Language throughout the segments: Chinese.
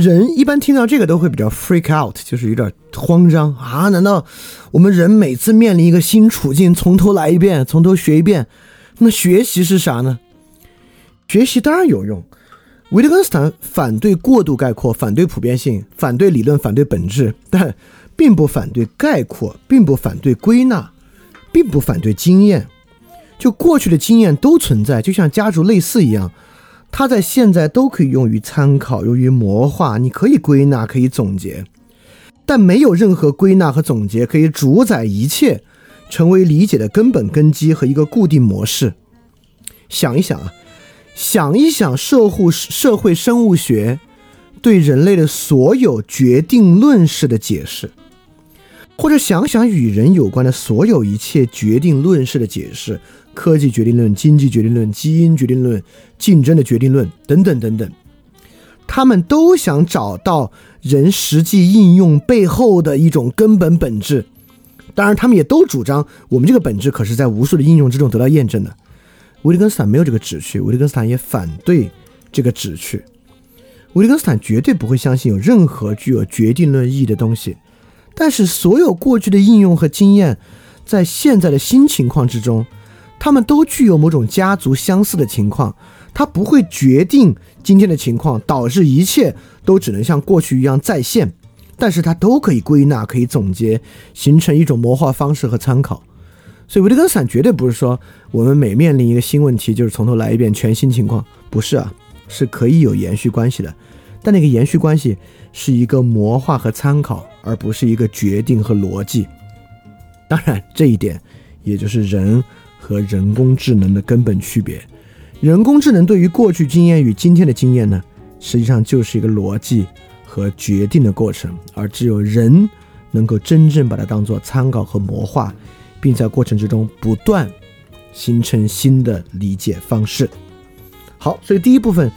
人一般听到这个都会比较 freak out，就是有点慌张啊！难道我们人每次面临一个新处境，从头来一遍，从头学一遍？那学习是啥呢？学习当然有用。维特根斯坦反对过度概括，反对普遍性，反对理论，反对本质，但并不反对概括，并不反对归纳，并不反对经验。就过去的经验都存在，就像家族类似一样。它在现在都可以用于参考，用于模化。你可以归纳，可以总结，但没有任何归纳和总结可以主宰一切，成为理解的根本根基和一个固定模式。想一想啊，想一想社会社会生物学对人类的所有决定论式的解释，或者想想与人有关的所有一切决定论式的解释。科技决定论、经济决定论、基因决定论、竞争的决定论等等等等，他们都想找到人实际应用背后的一种根本本质。当然，他们也都主张我们这个本质可是在无数的应用之中得到验证的。维特根斯坦没有这个旨趣，维特根斯坦也反对这个旨趣。维特根斯坦绝对不会相信有任何具有决定论意义的东西。但是，所有过去的应用和经验，在现在的新情况之中。他们都具有某种家族相似的情况，它不会决定今天的情况，导致一切都只能像过去一样再现，但是它都可以归纳、可以总结，形成一种模化方式和参考。所以维特根斯坦绝对不是说我们每面临一个新问题就是从头来一遍全新情况，不是啊，是可以有延续关系的，但那个延续关系是一个模化和参考，而不是一个决定和逻辑。当然，这一点也就是人。和人工智能的根本区别，人工智能对于过去经验与今天的经验呢，实际上就是一个逻辑和决定的过程，而只有人能够真正把它当做参考和模化，并在过程之中不断形成新的理解方式。好，所以第一部分，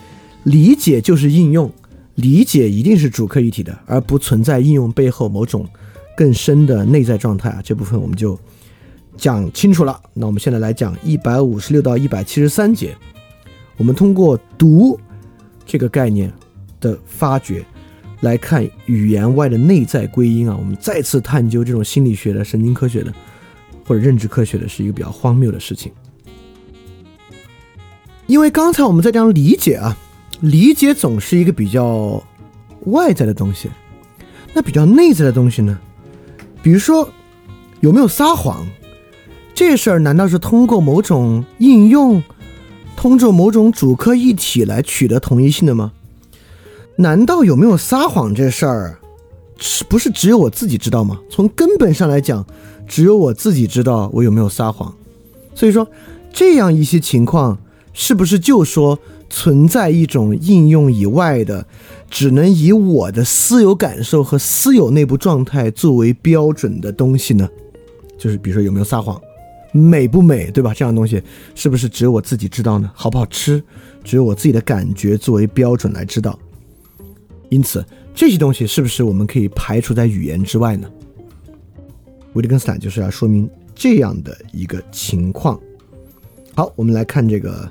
理解就是应用，理解一定是主客一体的，而不存在应用背后某种更深的内在状态啊。这部分我们就。讲清楚了，那我们现在来讲一百五十六到一百七十三节。我们通过读这个概念的发掘，来看语言外的内在归因啊。我们再次探究这种心理学的、神经科学的或者认知科学的，是一个比较荒谬的事情。因为刚才我们在讲理解啊，理解总是一个比较外在的东西，那比较内在的东西呢？比如说有没有撒谎？这事儿难道是通过某种应用，通过某种主客一体来取得同一性的吗？难道有没有撒谎这事儿，是不是只有我自己知道吗？从根本上来讲，只有我自己知道我有没有撒谎。所以说，这样一些情况，是不是就说存在一种应用以外的，只能以我的私有感受和私有内部状态作为标准的东西呢？就是比如说有没有撒谎？美不美，对吧？这样的东西是不是只有我自己知道呢？好不好吃，只有我自己的感觉作为标准来知道。因此，这些东西是不是我们可以排除在语言之外呢？维特根斯坦就是要说明这样的一个情况。好，我们来看这个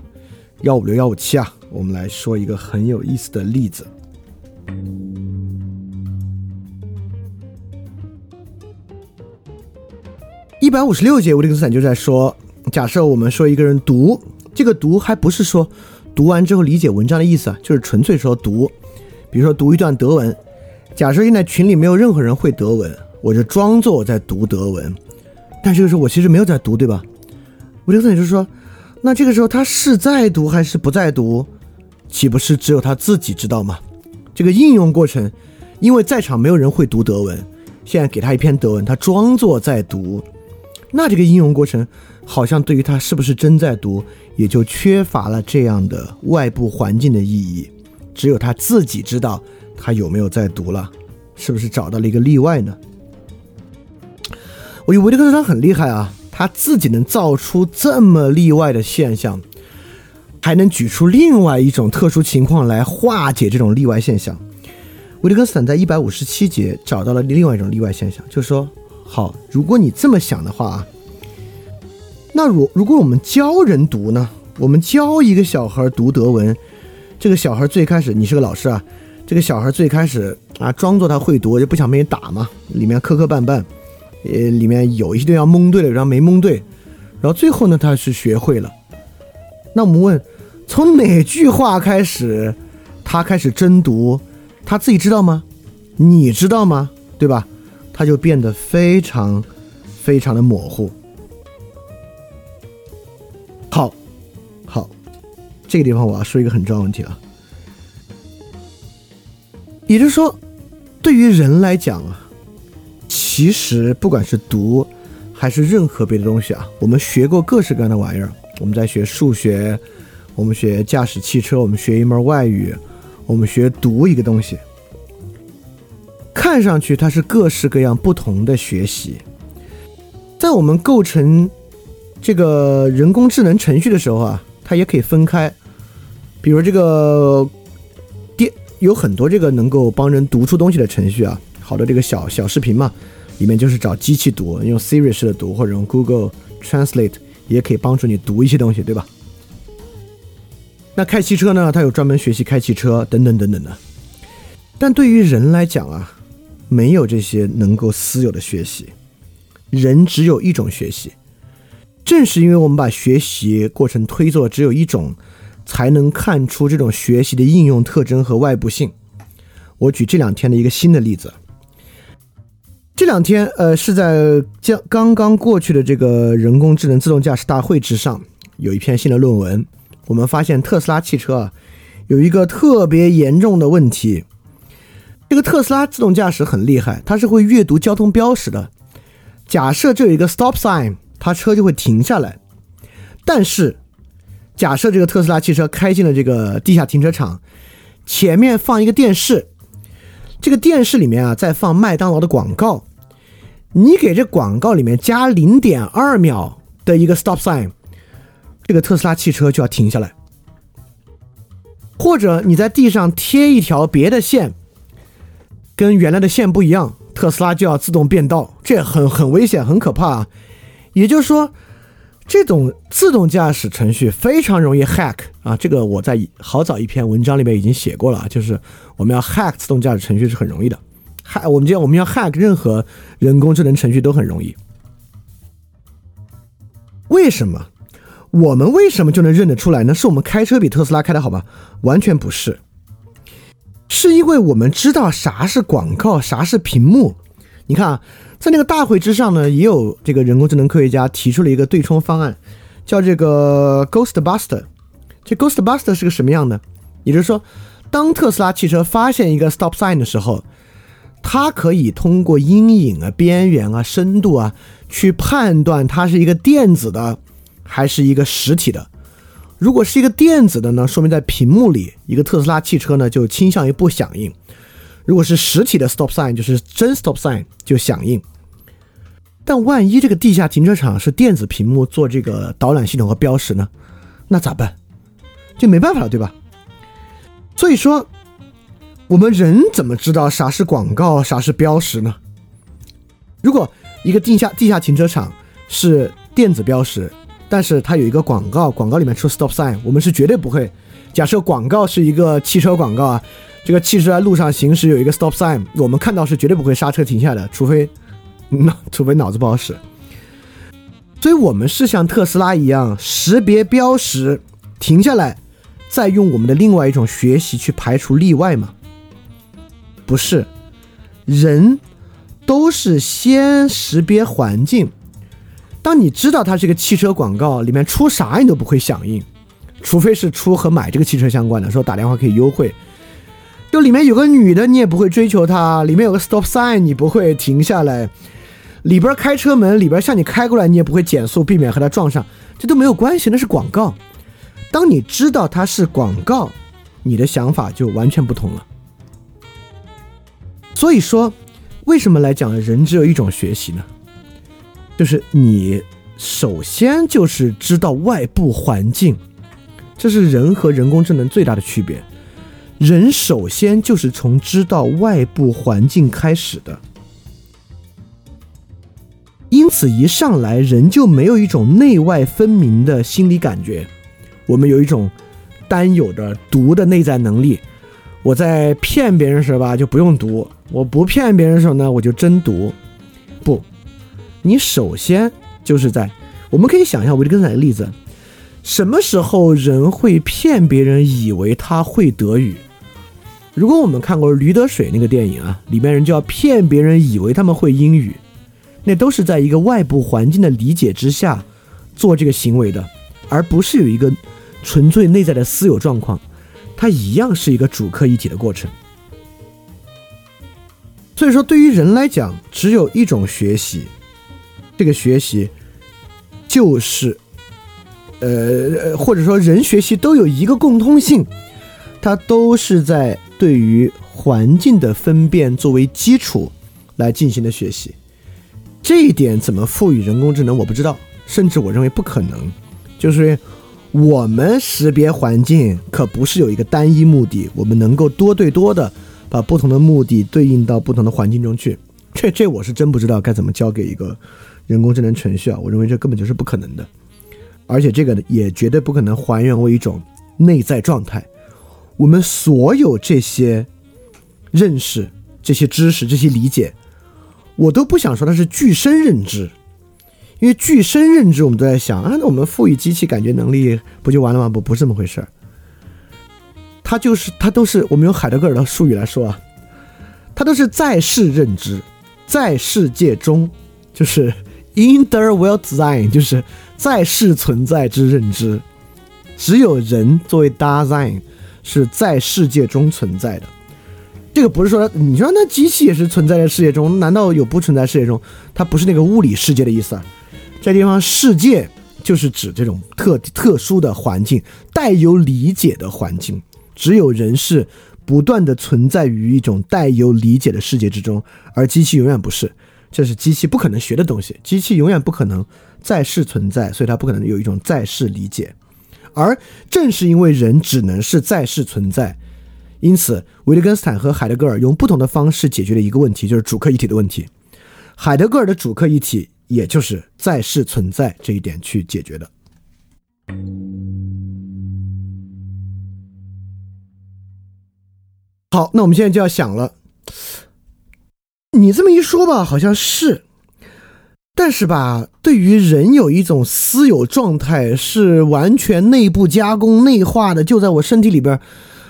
幺五六幺五七啊，我们来说一个很有意思的例子。一百五十六节，维特根斯坦就在说：假设我们说一个人读这个读，还不是说读完之后理解文章的意思啊，就是纯粹说读。比如说读一段德文，假设现在群里没有任何人会德文，我就装作我在读德文，但这个时候我其实没有在读，对吧？维特根斯坦就说：那这个时候他是在读还是不在读，岂不是只有他自己知道吗？这个应用过程，因为在场没有人会读德文，现在给他一篇德文，他装作在读。那这个应用过程，好像对于他是不是真在读，也就缺乏了这样的外部环境的意义，只有他自己知道他有没有在读了，是不是找到了一个例外呢？我觉得维特根斯坦很厉害啊，他自己能造出这么例外的现象，还能举出另外一种特殊情况来化解这种例外现象。维特根斯坦在一百五十七节找到了另外一种例外现象，就是说。好，如果你这么想的话啊，那如如果我们教人读呢？我们教一个小孩读德文，这个小孩最开始你是个老师啊，这个小孩最开始啊，装作他会读，就不想被你打嘛，里面磕磕绊绊，呃，里面有一些地方蒙对了，然后没蒙对，然后最后呢，他是学会了。那我们问，从哪句话开始，他开始真读，他自己知道吗？你知道吗？对吧？他就变得非常非常的模糊。好，好，这个地方我要说一个很重要的问题啊。也就是说，对于人来讲啊，其实不管是读还是任何别的东西啊，我们学过各式各样的玩意儿。我们在学数学，我们学驾驶汽车，我们学一门外语，我们学读一个东西。看上去它是各式各样不同的学习，在我们构成这个人工智能程序的时候啊，它也可以分开。比如这个电有很多这个能够帮人读出东西的程序啊，好多这个小小视频嘛，里面就是找机器读，用 Siri 式的读，或者用 Google Translate 也可以帮助你读一些东西，对吧？那开汽车呢，它有专门学习开汽车等等等等的。但对于人来讲啊。没有这些能够私有的学习，人只有一种学习。正是因为我们把学习过程推作只有一种，才能看出这种学习的应用特征和外部性。我举这两天的一个新的例子。这两天，呃，是在将刚刚过去的这个人工智能自动驾驶大会之上，有一篇新的论文。我们发现特斯拉汽车啊，有一个特别严重的问题。这个特斯拉自动驾驶很厉害，它是会阅读交通标识的。假设这有一个 stop sign，它车就会停下来。但是，假设这个特斯拉汽车开进了这个地下停车场，前面放一个电视，这个电视里面啊在放麦当劳的广告，你给这广告里面加零点二秒的一个 stop sign，这个特斯拉汽车就要停下来。或者你在地上贴一条别的线。跟原来的线不一样，特斯拉就要自动变道，这很很危险，很可怕啊！也就是说，这种自动驾驶程序非常容易 hack 啊！这个我在好早一篇文章里面已经写过了，就是我们要 hack 自动驾驶程序是很容易的，hack 我们讲我们要 hack 任何人工智能程序都很容易。为什么？我们为什么就能认得出来呢？是我们开车比特斯拉开的好吗？完全不是。是因为我们知道啥是广告，啥是屏幕。你看啊，在那个大会之上呢，也有这个人工智能科学家提出了一个对冲方案，叫这个 Ghost Buster。这 Ghost Buster 是个什么样的？也就是说，当特斯拉汽车发现一个 Stop Sign 的时候，它可以通过阴影啊、边缘啊、深度啊，去判断它是一个电子的还是一个实体的。如果是一个电子的呢，说明在屏幕里，一个特斯拉汽车呢就倾向于不响应；如果是实体的 stop sign，就是真 stop sign 就响应。但万一这个地下停车场是电子屏幕做这个导览系统和标识呢？那咋办？就没办法了，对吧？所以说，我们人怎么知道啥是广告，啥是标识呢？如果一个地下地下停车场是电子标识。但是它有一个广告，广告里面出 stop sign，我们是绝对不会。假设广告是一个汽车广告啊，这个汽车在路上行驶有一个 stop sign，我们看到是绝对不会刹车停下的，除非，那 除非脑子不好使。所以我们是像特斯拉一样识别标识，停下来，再用我们的另外一种学习去排除例外吗？不是，人都是先识别环境。当你知道它是个汽车广告，里面出啥你都不会响应，除非是出和买这个汽车相关的，说打电话可以优惠。就里面有个女的，你也不会追求她；里面有个 stop sign，你不会停下来；里边开车门，里边向你开过来，你也不会减速，避免和他撞上，这都没有关系，那是广告。当你知道它是广告，你的想法就完全不同了。所以说，为什么来讲人只有一种学习呢？就是你首先就是知道外部环境，这是人和人工智能最大的区别。人首先就是从知道外部环境开始的，因此一上来人就没有一种内外分明的心理感觉。我们有一种单有的读的内在能力，我在骗别人时吧，就不用读；我不骗别人时候呢，我就真读。你首先就是在，我们可以想象维特根斯坦的例子，什么时候人会骗别人，以为他会德语？如果我们看过《驴得水》那个电影啊，里面人就要骗别人，以为他们会英语，那都是在一个外部环境的理解之下做这个行为的，而不是有一个纯粹内在的私有状况，它一样是一个主客一体的过程。所以说，对于人来讲，只有一种学习，这个学习就是，呃，或者说人学习都有一个共通性，它都是在对于环境的分辨作为基础来进行的学习。这一点怎么赋予人工智能，我不知道，甚至我认为不可能。就是我们识别环境可不是有一个单一目的，我们能够多对多的。把不同的目的对应到不同的环境中去，这这我是真不知道该怎么交给一个人工智能程序啊！我认为这根本就是不可能的，而且这个也绝对不可能还原为一种内在状态。我们所有这些认识、这些知识、这些理解，我都不想说它是具身认知，因为具身认知我们都在想啊，那我们赋予机器感觉能力不就完了吗？不，不是这么回事儿。它就是，它都是我们用海德格尔的术语来说啊，它都是在世认知，在世界中就是 in the world design，就是在世存在之认知。只有人作为 design 是在世界中存在的。这个不是说你说那机器也是存在在世界中，难道有不存在世界中？它不是那个物理世界的意思啊。这地方世界就是指这种特特殊的环境，带有理解的环境。只有人是不断的存在于一种带有理解的世界之中，而机器永远不是，这是机器不可能学的东西。机器永远不可能在世存在，所以它不可能有一种在世理解。而正是因为人只能是在世存在，因此维特根斯坦和海德格尔用不同的方式解决了一个问题，就是主客一体的问题。海德格尔的主客一体，也就是在世存在这一点去解决的。好，那我们现在就要想了。你这么一说吧，好像是，但是吧，对于人有一种私有状态，是完全内部加工内化的，就在我身体里边，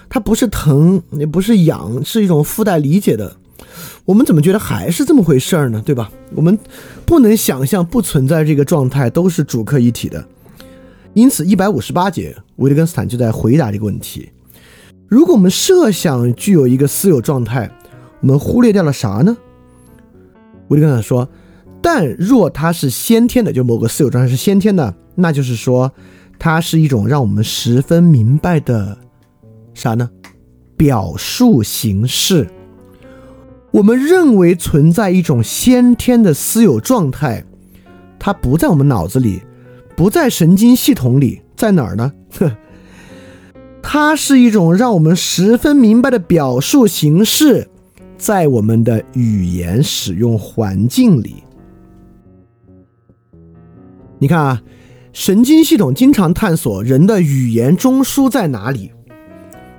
它不是疼，也不是痒，是一种附带理解的。我们怎么觉得还是这么回事儿呢？对吧？我们不能想象不存在这个状态都是主客一体的。因此，一百五十八节，维特根斯坦就在回答这个问题。如果我们设想具有一个私有状态，我们忽略掉了啥呢？维特根斯坦说：“但若它是先天的，就某个私有状态是先天的，那就是说，它是一种让我们十分明白的啥呢？表述形式。我们认为存在一种先天的私有状态，它不在我们脑子里，不在神经系统里，在哪儿呢？”呵。它是一种让我们十分明白的表述形式，在我们的语言使用环境里。你看啊，神经系统经常探索人的语言中枢在哪里，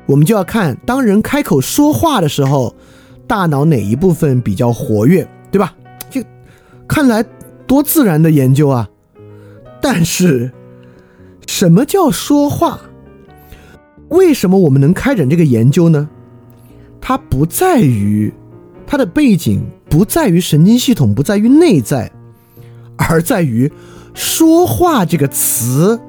我们就要看当人开口说话的时候，大脑哪一部分比较活跃，对吧？这看来多自然的研究啊！但是，什么叫说话？为什么我们能开展这个研究呢？它不在于它的背景，不在于神经系统，不在于内在，而在于说话这个词，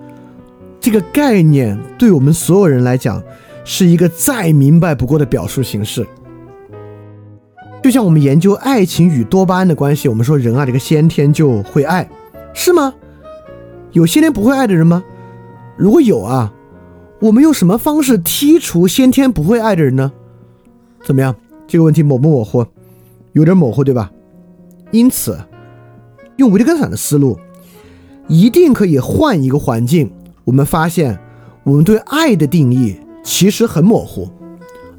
这个概念对我们所有人来讲是一个再明白不过的表述形式。就像我们研究爱情与多巴胺的关系，我们说人啊，这个先天就会爱，是吗？有先天不会爱的人吗？如果有啊。我们用什么方式剔除先天不会爱的人呢？怎么样？这个问题模不模糊？有点模糊，对吧？因此，用维特根斯坦的思路，一定可以换一个环境。我们发现，我们对爱的定义其实很模糊，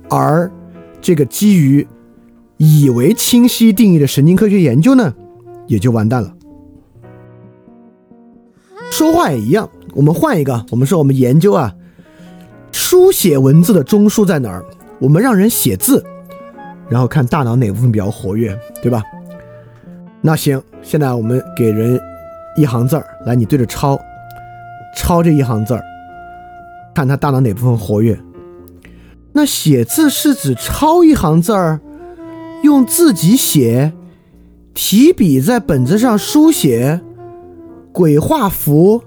而这个基于以为清晰定义的神经科学研究呢，也就完蛋了。说话也一样，我们换一个，我们说我们研究啊。书写文字的中枢在哪儿？我们让人写字，然后看大脑哪部分比较活跃，对吧？那行，现在我们给人一行字儿，来，你对着抄，抄这一行字儿，看他大脑哪部分活跃。那写字是指抄一行字儿，用自己写，提笔在本子上书写，鬼画符。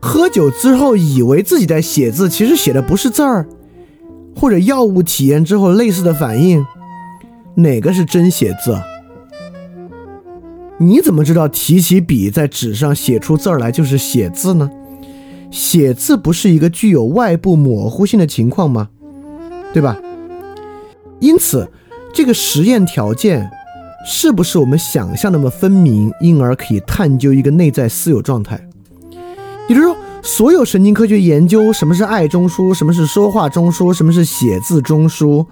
喝酒之后以为自己在写字，其实写的不是字儿，或者药物体验之后类似的反应，哪个是真写字？你怎么知道提起笔在纸上写出字儿来就是写字呢？写字不是一个具有外部模糊性的情况吗？对吧？因此，这个实验条件是不是我们想象那么分明，因而可以探究一个内在私有状态？也就是说，所有神经科学研究什么是爱中枢，什么是说话中枢，什么是写字中枢，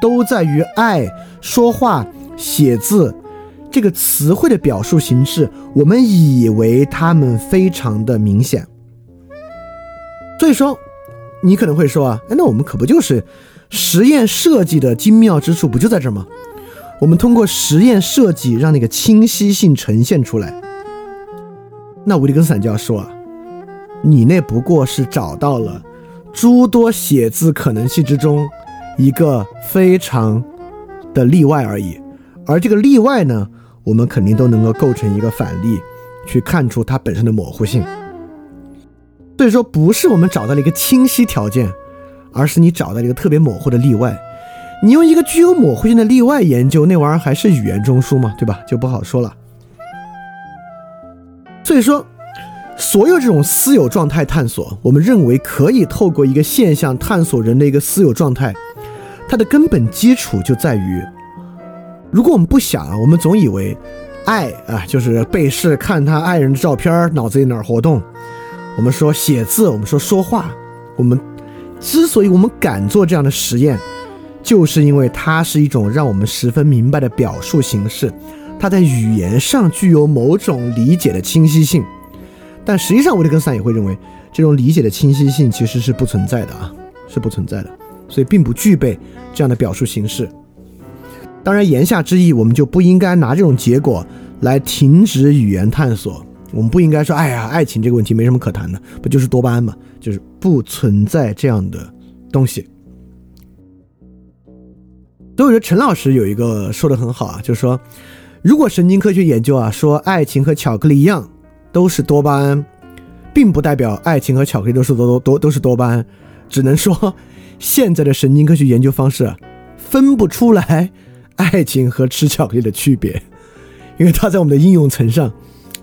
都在于爱、说话、写字这个词汇的表述形式。我们以为它们非常的明显，所以说，你可能会说啊，哎，那我们可不就是实验设计的精妙之处不就在这儿吗？我们通过实验设计让那个清晰性呈现出来。那维利根斯坦就要说啊。你那不过是找到了诸多写字可能性之中一个非常的例外而已，而这个例外呢，我们肯定都能够构成一个反例，去看出它本身的模糊性。所以说，不是我们找到了一个清晰条件，而是你找到了一个特别模糊的例外。你用一个具有模糊性的例外研究那玩意儿，还是语言中枢嘛，对吧？就不好说了。所以说。所有这种私有状态探索，我们认为可以透过一个现象探索人的一个私有状态，它的根本基础就在于，如果我们不想啊，我们总以为爱啊就是被试看他爱人的照片，脑子里哪儿活动。我们说写字，我们说说话，我们之所以我们敢做这样的实验，就是因为它是一种让我们十分明白的表述形式，它在语言上具有某种理解的清晰性。但实际上，维特根斯坦也会认为，这种理解的清晰性其实是不存在的啊，是不存在的，所以并不具备这样的表述形式。当然，言下之意，我们就不应该拿这种结果来停止语言探索。我们不应该说，哎呀，爱情这个问题没什么可谈的，不就是多巴胺嘛？就是不存在这样的东西。所以，我觉得陈老师有一个说的很好啊，就是说，如果神经科学研究啊说爱情和巧克力一样。都是多巴胺，并不代表爱情和巧克力都是多多都都是多巴胺，只能说现在的神经科学研究方式分不出来爱情和吃巧克力的区别，因为它在我们的应用层上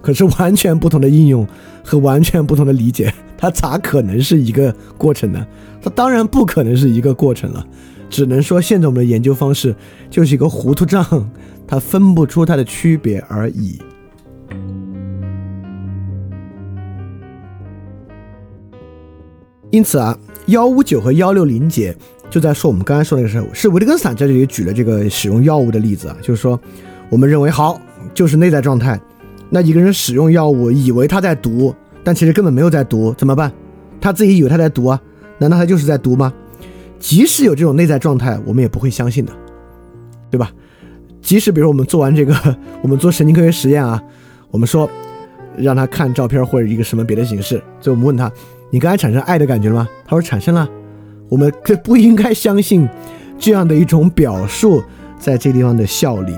可是完全不同的应用和完全不同的理解，它咋可能是一个过程呢？它当然不可能是一个过程了，只能说现在我们的研究方式就是一个糊涂账，它分不出它的区别而已。因此啊，幺五九和幺六零节就在说我们刚才说那个事儿，是维特根斯坦在这里举了这个使用药物的例子啊，就是说，我们认为好就是内在状态，那一个人使用药物，以为他在读，但其实根本没有在读，怎么办？他自己以为他在读啊，难道他就是在读吗？即使有这种内在状态，我们也不会相信的，对吧？即使比如我们做完这个，我们做神经科学实验啊，我们说让他看照片或者一个什么别的形式，所以我们问他。你刚才产生爱的感觉了吗？他说产生了。我们这不应该相信这样的一种表述在这地方的效力。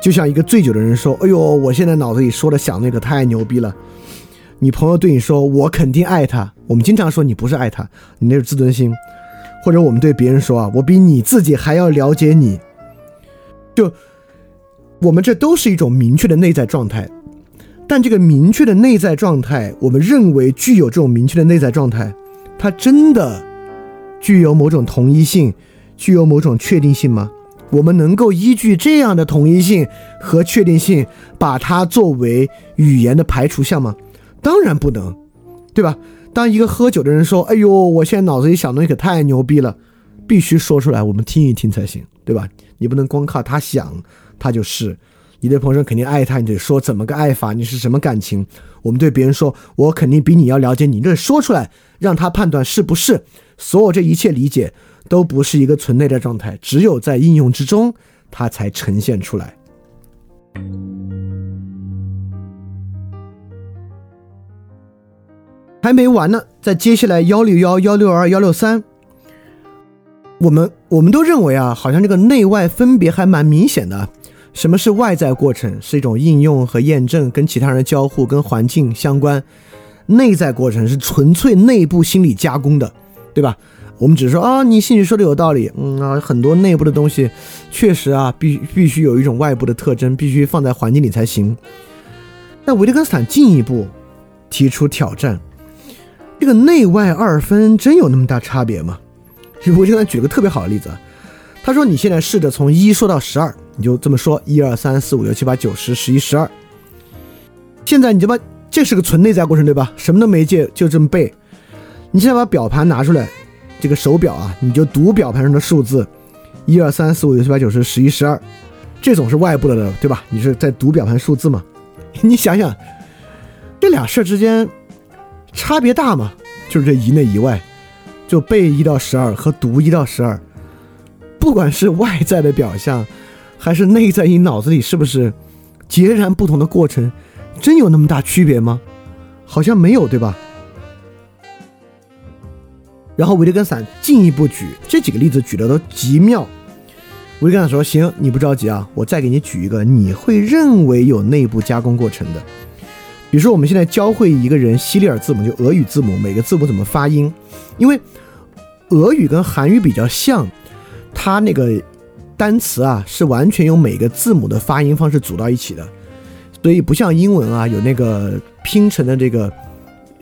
就像一个醉酒的人说：“哎呦，我现在脑子里说的想那个太牛逼了。”你朋友对你说：“我肯定爱他。”我们经常说你不是爱他，你那是自尊心。或者我们对别人说：“啊，我比你自己还要了解你。”就我们这都是一种明确的内在状态。但这个明确的内在状态，我们认为具有这种明确的内在状态，它真的具有某种同一性，具有某种确定性吗？我们能够依据这样的统一性和确定性，把它作为语言的排除项吗？当然不能，对吧？当一个喝酒的人说：“哎呦，我现在脑子里想东西可太牛逼了”，必须说出来，我们听一听才行，对吧？你不能光靠他想，他就是。你对朋友肯定爱他，你得说怎么个爱法，你是什么感情？我们对别人说，我肯定比你要了解你，这说出来让他判断是不是。所有这一切理解都不是一个纯内在状态，只有在应用之中，它才呈现出来。还没完呢，在接下来幺六幺、幺六二、幺六三，我们我们都认为啊，好像这个内外分别还蛮明显的。什么是外在过程？是一种应用和验证，跟其他人的交互、跟环境相关。内在过程是纯粹内部心理加工的，对吧？我们只是说啊，你兴趣说的有道理，嗯啊，很多内部的东西确实啊，必必须有一种外部的特征，必须放在环境里才行。那维特根斯坦进一步提出挑战。这个内外二分真有那么大差别吗？我现在举个特别好的例子，他说：“你现在试着从一说到十二，你就这么说：一二三四五六七八九十十一十二。现在你就把这是个纯内在过程，对吧？什么都没借，就这么背。你现在把表盘拿出来，这个手表啊，你就读表盘上的数字：一二三四五六七八九十十一十二。这种是外部的，对吧？你是在读表盘数字嘛？你想想，这俩事儿之间。”差别大吗？就是这一内一外，就背一到十二和读一到十二，不管是外在的表象，还是内在你脑子里是不是截然不同的过程，真有那么大区别吗？好像没有，对吧？然后维特根斯坦进一步举这几个例子，举的都极妙。维特根斯坦说：“行，你不着急啊，我再给你举一个，你会认为有内部加工过程的。”比如说，我们现在教会一个人西里尔字母，就俄语字母，每个字母怎么发音。因为俄语跟韩语比较像，它那个单词啊是完全用每个字母的发音方式组到一起的，所以不像英文啊有那个拼成的这个，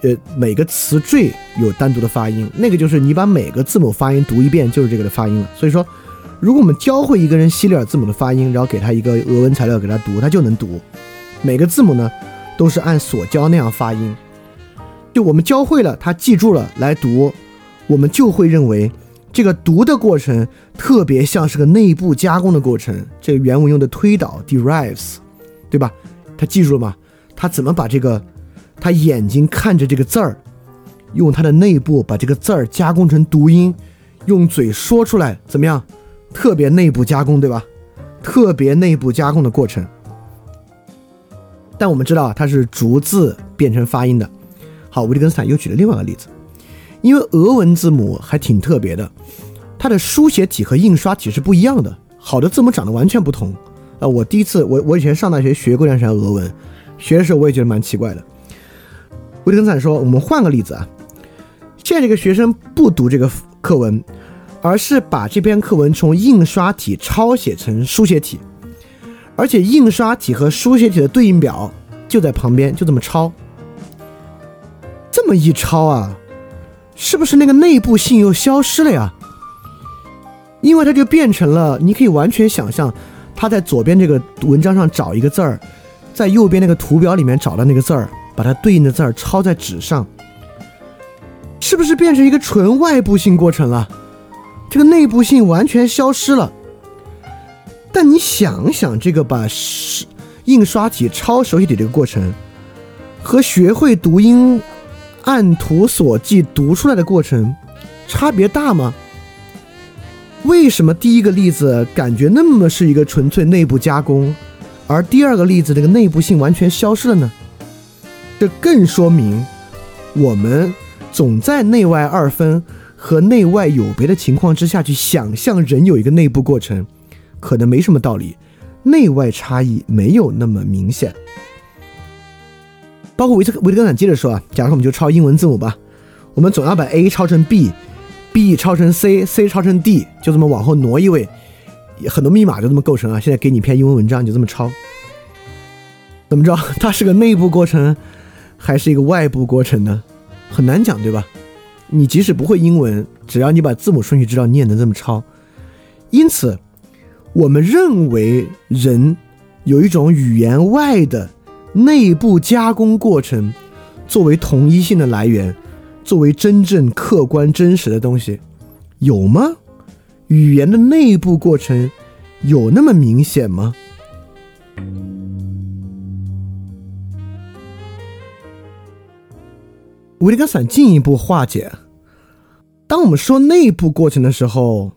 呃，每个词缀有单独的发音，那个就是你把每个字母发音读一遍就是这个的发音了。所以说，如果我们教会一个人西里尔字母的发音，然后给他一个俄文材料给他读，他就能读每个字母呢。都是按所教那样发音，就我们教会了，他记住了来读，我们就会认为这个读的过程特别像是个内部加工的过程。这个原文用的推导 derives，对吧？他记住了吗？他怎么把这个他眼睛看着这个字儿，用他的内部把这个字儿加工成读音，用嘴说出来，怎么样？特别内部加工，对吧？特别内部加工的过程。但我们知道它是逐字变成发音的。好，维特根斯坦又举了另外一个例子，因为俄文字母还挺特别的，它的书写体和印刷体是不一样的。好的字母长得完全不同。呃，我第一次，我我以前上大学学过段时间俄文，学的时候我也觉得蛮奇怪的。维特根斯坦说，我们换个例子啊，现在这个学生不读这个课文，而是把这篇课文从印刷体抄写成书写体。而且印刷体和书写体的对应表就在旁边，就这么抄。这么一抄啊，是不是那个内部性又消失了呀？因为它就变成了，你可以完全想象，他在左边这个文章上找一个字儿，在右边那个图表里面找到那个字儿，把它对应的字儿抄在纸上，是不是变成一个纯外部性过程了？这个内部性完全消失了。但你想想，这个把是印刷体抄手写体这个过程，和学会读音、按图索骥读出来的过程，差别大吗？为什么第一个例子感觉那么是一个纯粹内部加工，而第二个例子这个内部性完全消失了呢？这更说明，我们总在内外二分和内外有别的情况之下去想象人有一个内部过程。可能没什么道理，内外差异没有那么明显。包括维特维特根斯坦接着说啊，假如我们就抄英文字母吧，我们总要把 A 抄成 B，B 抄成 C，C 抄成 D，就这么往后挪一位，很多密码就这么构成啊。现在给你一篇英文文章，你就这么抄，怎么着？它是个内部过程，还是一个外部过程呢？很难讲，对吧？你即使不会英文，只要你把字母顺序知道，你也能这么抄。因此。我们认为人有一种语言外的内部加工过程，作为同一性的来源，作为真正客观真实的东西，有吗？语言的内部过程有那么明显吗？维特根斯坦进一步化解，当我们说内部过程的时候，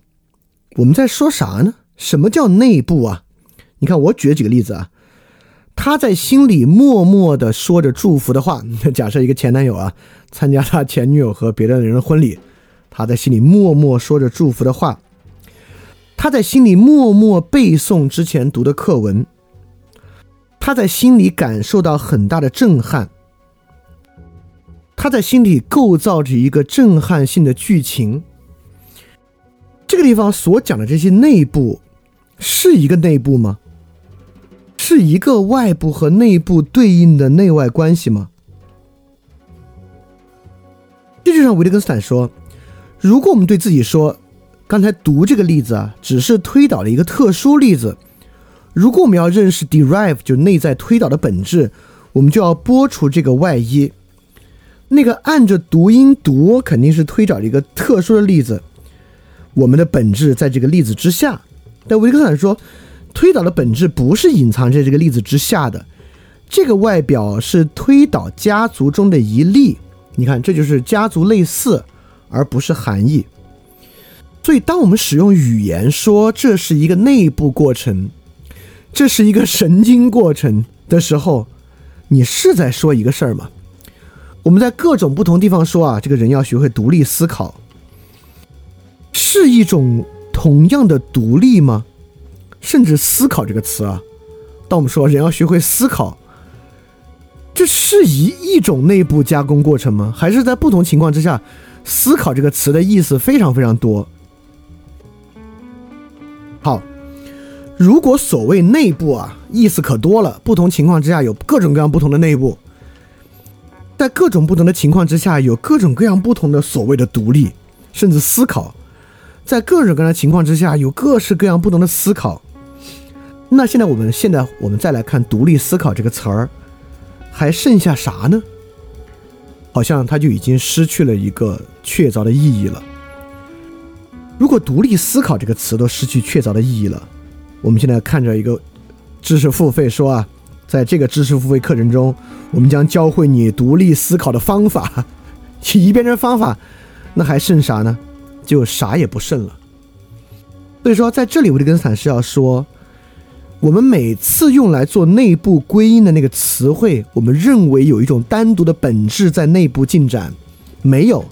我们在说啥呢？什么叫内部啊？你看，我举了几个例子啊。他在心里默默的说着祝福的话。假设一个前男友啊，参加他前女友和别的人的婚礼，他在心里默默说着祝福的话。他在心里默默背诵之前读的课文。他在心里感受到很大的震撼。他在心里构造着一个震撼性的剧情。这个地方所讲的这些内部，是一个内部吗？是一个外部和内部对应的内外关系吗？这就像维特根斯坦说：“如果我们对自己说，刚才读这个例子啊，只是推导了一个特殊例子。如果我们要认识 derive 就内在推导的本质，我们就要剥除这个外衣。”那个按着读音读，肯定是推找了一个特殊的例子。我们的本质在这个例子之下。但维特根斯坦说，推导的本质不是隐藏在这个例子之下的。这个外表是推导家族中的一例。你看，这就是家族类似，而不是含义。所以，当我们使用语言说这是一个内部过程，这是一个神经过程的时候，你是在说一个事儿吗？我们在各种不同地方说啊，这个人要学会独立思考，是一种同样的独立吗？甚至“思考”这个词啊，当我们说人要学会思考，这是一一种内部加工过程吗？还是在不同情况之下，“思考”这个词的意思非常非常多？好，如果所谓内部啊，意思可多了，不同情况之下有各种各样不同的内部。在各种不同的情况之下，有各种各样不同的所谓的独立，甚至思考。在各种各样的情况之下，有各式各样不同的思考。那现在我们现在我们再来看“独立思考”这个词儿，还剩下啥呢？好像它就已经失去了一个确凿的意义了。如果“独立思考”这个词都失去确凿的意义了，我们现在看着一个知识付费说啊。在这个知识付费课程中，我们将教会你独立思考的方法。一变成方法，那还剩啥呢？就啥也不剩了。所以说，在这里，维特根斯坦是要说，我们每次用来做内部归因的那个词汇，我们认为有一种单独的本质在内部进展，没有，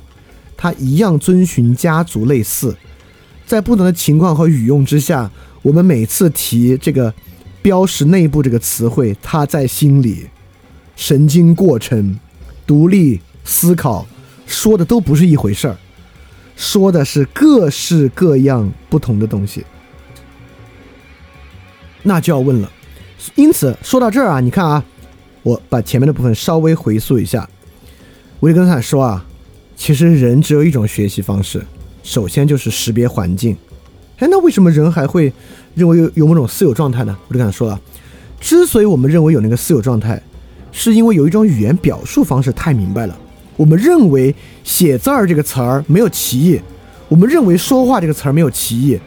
它一样遵循家族类似。在不同的情况和语用之下，我们每次提这个。标识内部这个词汇，它在心里，神经过程，独立思考，说的都不是一回事儿，说的是各式各样不同的东西。那就要问了，因此说到这儿啊，你看啊，我把前面的部分稍微回溯一下。维根斯坦说啊，其实人只有一种学习方式，首先就是识别环境。哎，那为什么人还会认为有有某种私有状态呢？我就跟他说了，之所以我们认为有那个私有状态，是因为有一种语言表述方式太明白了。我们认为写字儿这个词儿没有歧义，我们认为说话这个词儿没有歧义，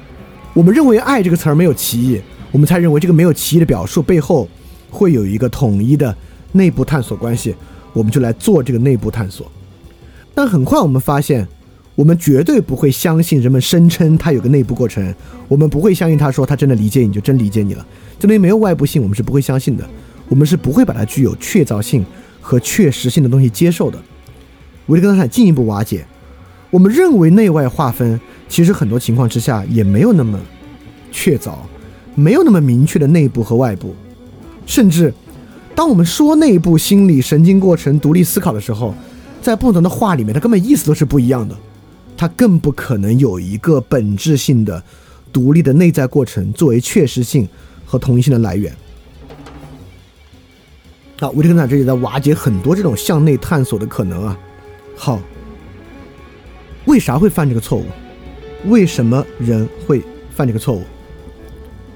我们认为爱这个词儿没有歧义，我们才认为这个没有歧义的表述背后会有一个统一的内部探索关系，我们就来做这个内部探索。但很快我们发现。我们绝对不会相信人们声称他有个内部过程，我们不会相信他说他真的理解你就真理解你了。这东西没有外部性，我们是不会相信的。我们是不会把它具有确凿性和确实性的东西接受的。维特根斯坦进一步瓦解，我们认为内外划分其实很多情况之下也没有那么确凿，没有那么明确的内部和外部。甚至当我们说内部心理神经过程独立思考的时候，在不同的话里面，它根本意思都是不一样的。它更不可能有一个本质性的、独立的内在过程作为确实性和同一性的来源。啊，维特根斯坦这里在瓦解很多这种向内探索的可能啊。好，为啥会犯这个错误？为什么人会犯这个错误？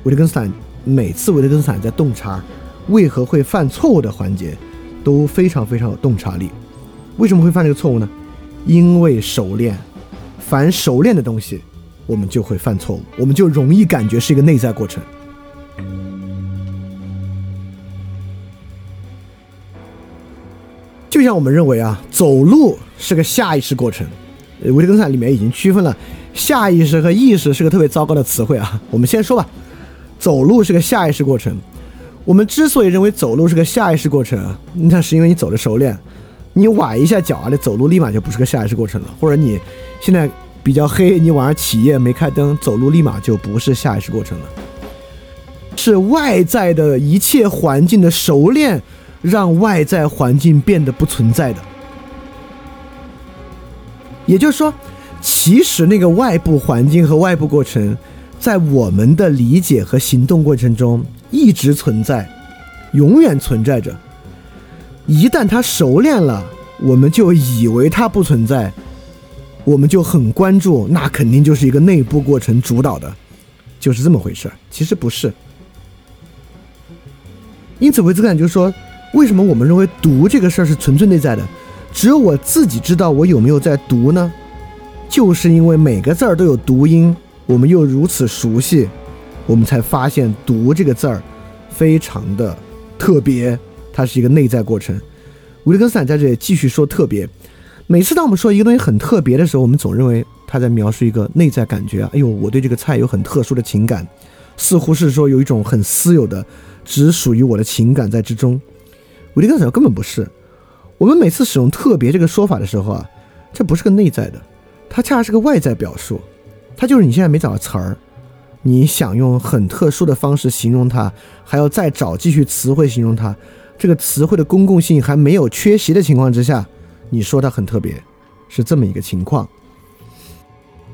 维特根斯坦每次维特根斯坦在洞察为何会犯错误的环节都非常非常有洞察力。为什么会犯这个错误呢？因为熟练。凡熟练的东西，我们就会犯错误，我们就容易感觉是一个内在过程。就像我们认为啊，走路是个下意识过程，维特根斯坦里面已经区分了下意识和意识是个特别糟糕的词汇啊。我们先说吧，走路是个下意识过程。我们之所以认为走路是个下意识过程，那是因为你走的熟练。你崴一下脚啊，你走路立马就不是个下意识过程了。或者你现在比较黑，你晚上起夜没开灯，走路立马就不是下意识过程了。是外在的一切环境的熟练，让外在环境变得不存在的。也就是说，其实那个外部环境和外部过程，在我们的理解和行动过程中。一直存在，永远存在着。一旦它熟练了，我们就以为它不存在，我们就很关注，那肯定就是一个内部过程主导的，就是这么回事儿。其实不是。因此，维兹感就说：为什么我们认为读这个事儿是纯粹内在的？只有我自己知道我有没有在读呢？就是因为每个字儿都有读音，我们又如此熟悉。我们才发现“读”这个字儿非常的特别，它是一个内在过程。维特根斯坦在这里继续说特别。每次当我们说一个东西很特别的时候，我们总认为他在描述一个内在感觉啊，哎呦，我对这个菜有很特殊的情感，似乎是说有一种很私有的、只属于我的情感在之中。维特根斯坦根本不是。我们每次使用“特别”这个说法的时候啊，这不是个内在的，它恰恰是个外在表述，它就是你现在没找到词儿。你想用很特殊的方式形容它，还要再找继续词汇形容它，这个词汇的公共性还没有缺席的情况之下，你说它很特别，是这么一个情况。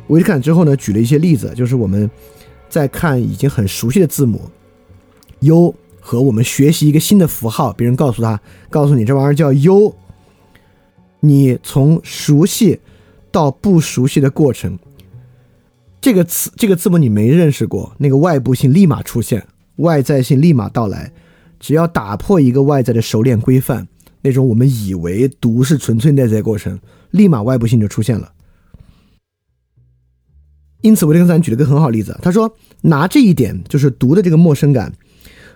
维特坎之后呢，举了一些例子，就是我们在看已经很熟悉的字母 U 和我们学习一个新的符号，别人告诉他，告诉你这玩意儿叫 U，你从熟悉到不熟悉的过程。这个词，这个字母你没认识过，那个外部性立马出现，外在性立马到来。只要打破一个外在的熟练规范，那种我们以为读是纯粹内在过程，立马外部性就出现了。因此，维特根斯坦举了个很好例子，他说拿这一点就是读的这个陌生感，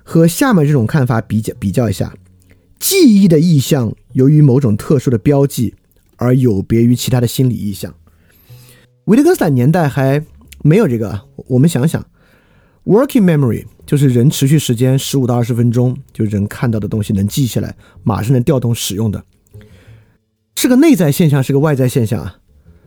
和下面这种看法比较比较一下，记忆的意象由于某种特殊的标记而有别于其他的心理意象。维特根斯坦年代还。没有这个，我们想想，working memory 就是人持续时间十五到二十分钟，就人看到的东西能记下来，马上能调动使用的，是个内在现象，是个外在现象啊？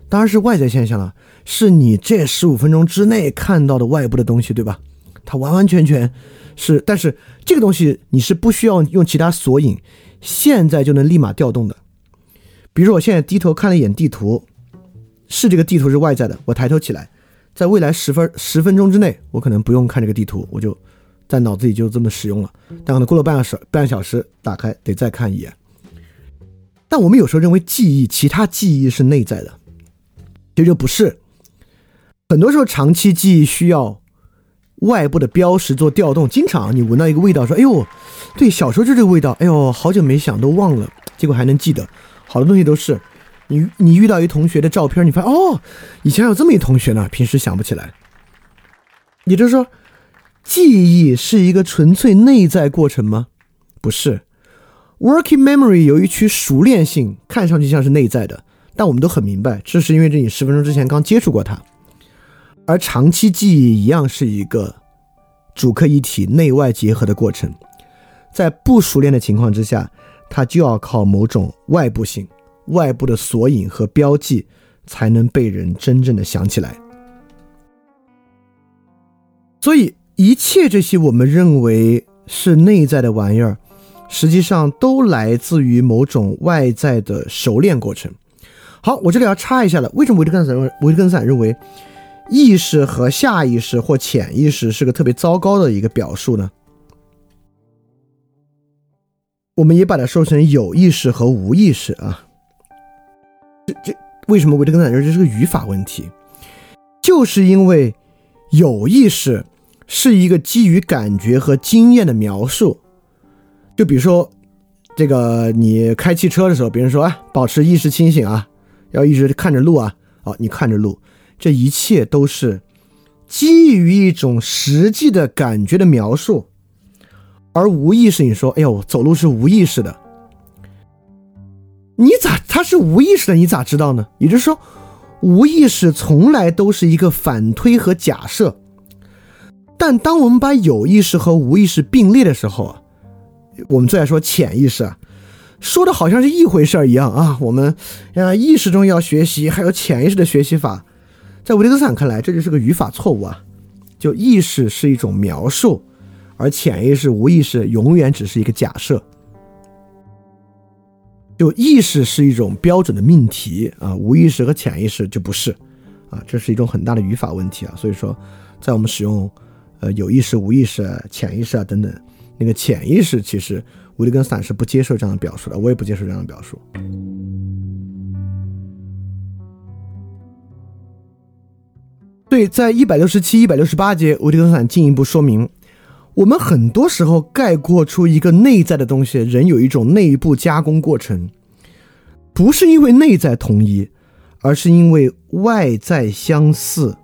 当然是外在现象了，是你这十五分钟之内看到的外部的东西，对吧？它完完全全是，但是这个东西你是不需要用其他索引，现在就能立马调动的。比如说，我现在低头看了一眼地图，是这个地图是外在的，我抬头起来。在未来十分十分钟之内，我可能不用看这个地图，我就在脑子里就这么使用了。但可能过了半小时，半小时打开得再看一眼。但我们有时候认为记忆，其他记忆是内在的，其实就不是。很多时候长期记忆需要外部的标识做调动。经常你闻到一个味道，说：“哎呦，对，小时候就这个味道。”哎呦，好久没想，都忘了，结果还能记得。好多东西都是。你你遇到一同学的照片，你发现哦，以前有这么一同学呢，平时想不起来。也就是说，记忆是一个纯粹内在过程吗？不是，working memory 由于其熟练性，看上去像是内在的，但我们都很明白，这是因为这你十分钟之前刚接触过它。而长期记忆一样是一个主客一体、内外结合的过程，在不熟练的情况之下，它就要靠某种外部性。外部的索引和标记才能被人真正的想起来，所以一切这些我们认为是内在的玩意儿，实际上都来自于某种外在的熟练过程。好，我这里要插一下了，为什么维特根斯坦维特根斯坦认为意识和下意识或潜意识是个特别糟糕的一个表述呢？我们也把它说成有意识和无意识啊。这为什么维特根斯坦认为这是个语法问题？就是因为有意识是一个基于感觉和经验的描述。就比如说，这个你开汽车的时候，别人说啊，保持意识清醒啊，要一直看着路啊，哦，你看着路，这一切都是基于一种实际的感觉的描述。而无意识，你说，哎呦，走路是无意识的。你咋他是无意识的？你咋知道呢？也就是说，无意识从来都是一个反推和假设。但当我们把有意识和无意识并列的时候啊，我们最爱说潜意识啊，说的好像是一回事儿一样啊。我们啊意识中要学习，还有潜意识的学习法，在维特斯坦看来，这就是个语法错误啊。就意识是一种描述，而潜意识、无意识永远只是一个假设。就意识是一种标准的命题啊，无意识和潜意识就不是啊，这是一种很大的语法问题啊。所以说，在我们使用呃有意识、无意识、潜意识啊等等，那个潜意识其实维特根斯坦是不接受这样的表述的，我也不接受这样的表述。对，在一百六十七、一百六十八节，维特根斯坦进一步说明，我们很多时候概括出一个内在的东西，人有一种内部加工过程，不是因为内在统一，而是因为外在相似。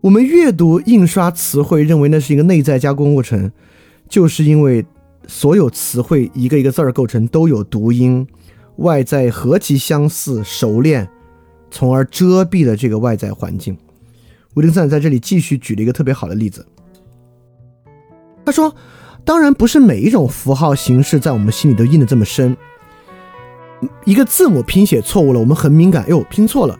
我们阅读印刷词汇，认为那是一个内在加工过程，就是因为所有词汇一个一个字儿构成都有读音，外在何其相似、熟练，从而遮蔽了这个外在环境。维特根斯坦在这里继续举了一个特别好的例子。他说：“当然不是每一种符号形式在我们心里都印的这么深。一个字母拼写错误了，我们很敏感，哟，拼错了。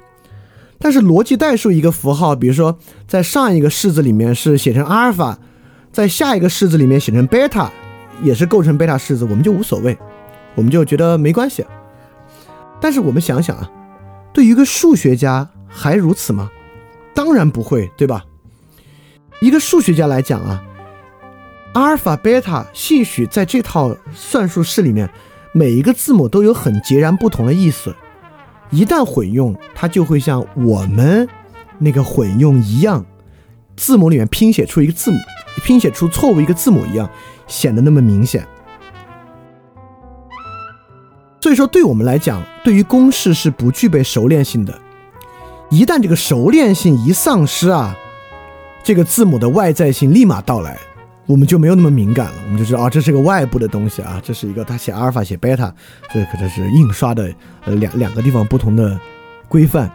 但是逻辑代数一个符号，比如说在上一个式子里面是写成阿尔法，在下一个式子里面写成贝塔，也是构成贝塔式子，我们就无所谓，我们就觉得没关系。但是我们想想啊，对于一个数学家还如此吗？”当然不会，对吧？一个数学家来讲啊，阿尔法、贝塔，兴许在这套算术式里面，每一个字母都有很截然不同的意思。一旦混用，它就会像我们那个混用一样，字母里面拼写出一个字母，拼写出错误一个字母一样，显得那么明显。所以说，对我们来讲，对于公式是不具备熟练性的。一旦这个熟练性一丧失啊，这个字母的外在性立马到来，我们就没有那么敏感了。我们就知道啊，这是个外部的东西啊，这是一个他写阿尔法写贝塔，这可能是印刷的呃两两个地方不同的规范。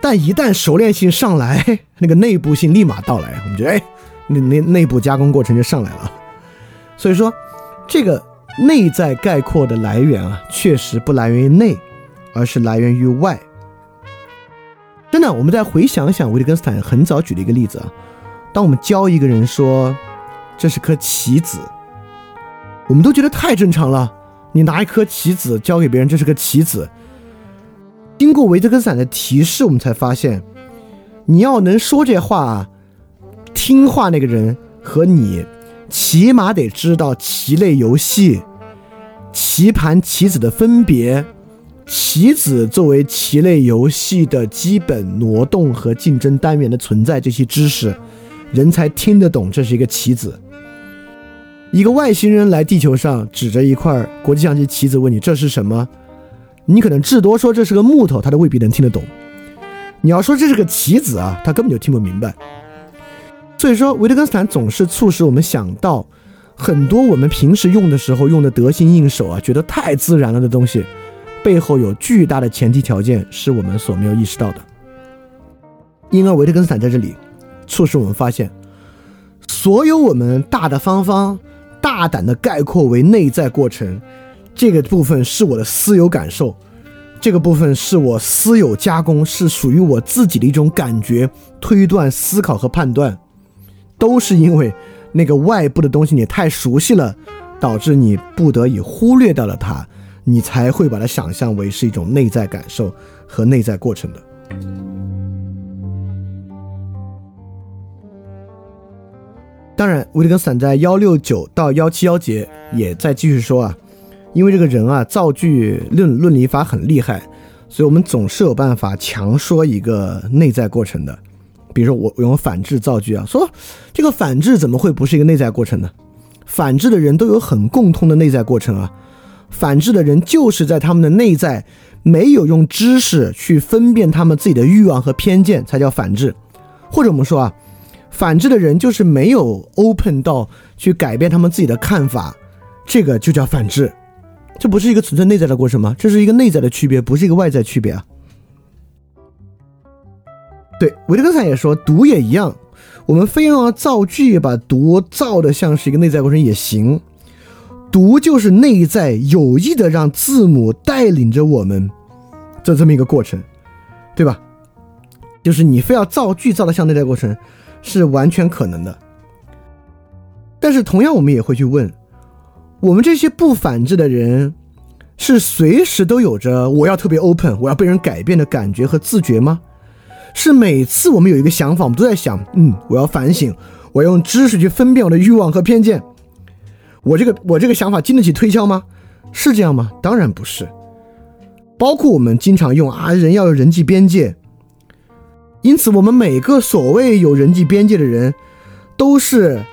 但一旦熟练性上来，那个内部性立马到来，我们觉得哎，那那内部加工过程就上来了。所以说，这个内在概括的来源啊，确实不来源于内，而是来源于外。真的，我们再回想想，维特根斯坦很早举的一个例子啊。当我们教一个人说这是颗棋子，我们都觉得太正常了。你拿一颗棋子交给别人，这是个棋子。经过维特根斯坦的提示，我们才发现，你要能说这话，听话那个人和你，起码得知道棋类游戏、棋盘、棋子的分别。棋子作为棋类游戏的基本挪动和竞争单元的存在，这些知识，人才听得懂这是一个棋子。一个外星人来地球上，指着一块国际象棋棋子问你这是什么，你可能至多说这是个木头，他都未必能听得懂。你要说这是个棋子啊，他根本就听不明白。所以说，维特根斯坦总是促使我们想到很多我们平时用的时候用的得心应手啊，觉得太自然了的东西。背后有巨大的前提条件，是我们所没有意识到的。因而维特根斯坦在这里促使我们发现，所有我们大大方方、大胆的概括为内在过程，这个部分是我的私有感受，这个部分是我私有加工，是属于我自己的一种感觉、推断、思考和判断，都是因为那个外部的东西你太熟悉了，导致你不得已忽略掉了它。你才会把它想象为是一种内在感受和内在过程的。当然，维特根斯坦在幺六九到幺七幺节也在继续说啊，因为这个人啊造句论论理法很厉害，所以我们总是有办法强说一个内在过程的。比如说我我用反制造句啊，说这个反制怎么会不是一个内在过程呢？反制的人都有很共通的内在过程啊。反制的人就是在他们的内在没有用知识去分辨他们自己的欲望和偏见，才叫反制。或者我们说啊，反制的人就是没有 open 到去改变他们自己的看法，这个就叫反制。这不是一个纯粹内在的过程吗？这是一个内在的区别，不是一个外在区别啊。对，维特根斯坦也说，读也一样，我们非要造句，把读造的像是一个内在过程也行。读就是内在有意的让字母带领着我们，这这么一个过程，对吧？就是你非要造句造的像内在过程，是完全可能的。但是同样，我们也会去问，我们这些不反制的人，是随时都有着我要特别 open，我要被人改变的感觉和自觉吗？是每次我们有一个想法，我们都在想，嗯，我要反省，我要用知识去分辨我的欲望和偏见。我这个我这个想法经得起推敲吗？是这样吗？当然不是。包括我们经常用啊，人要有人际边界。因此，我们每个所谓有人际边界的人，都是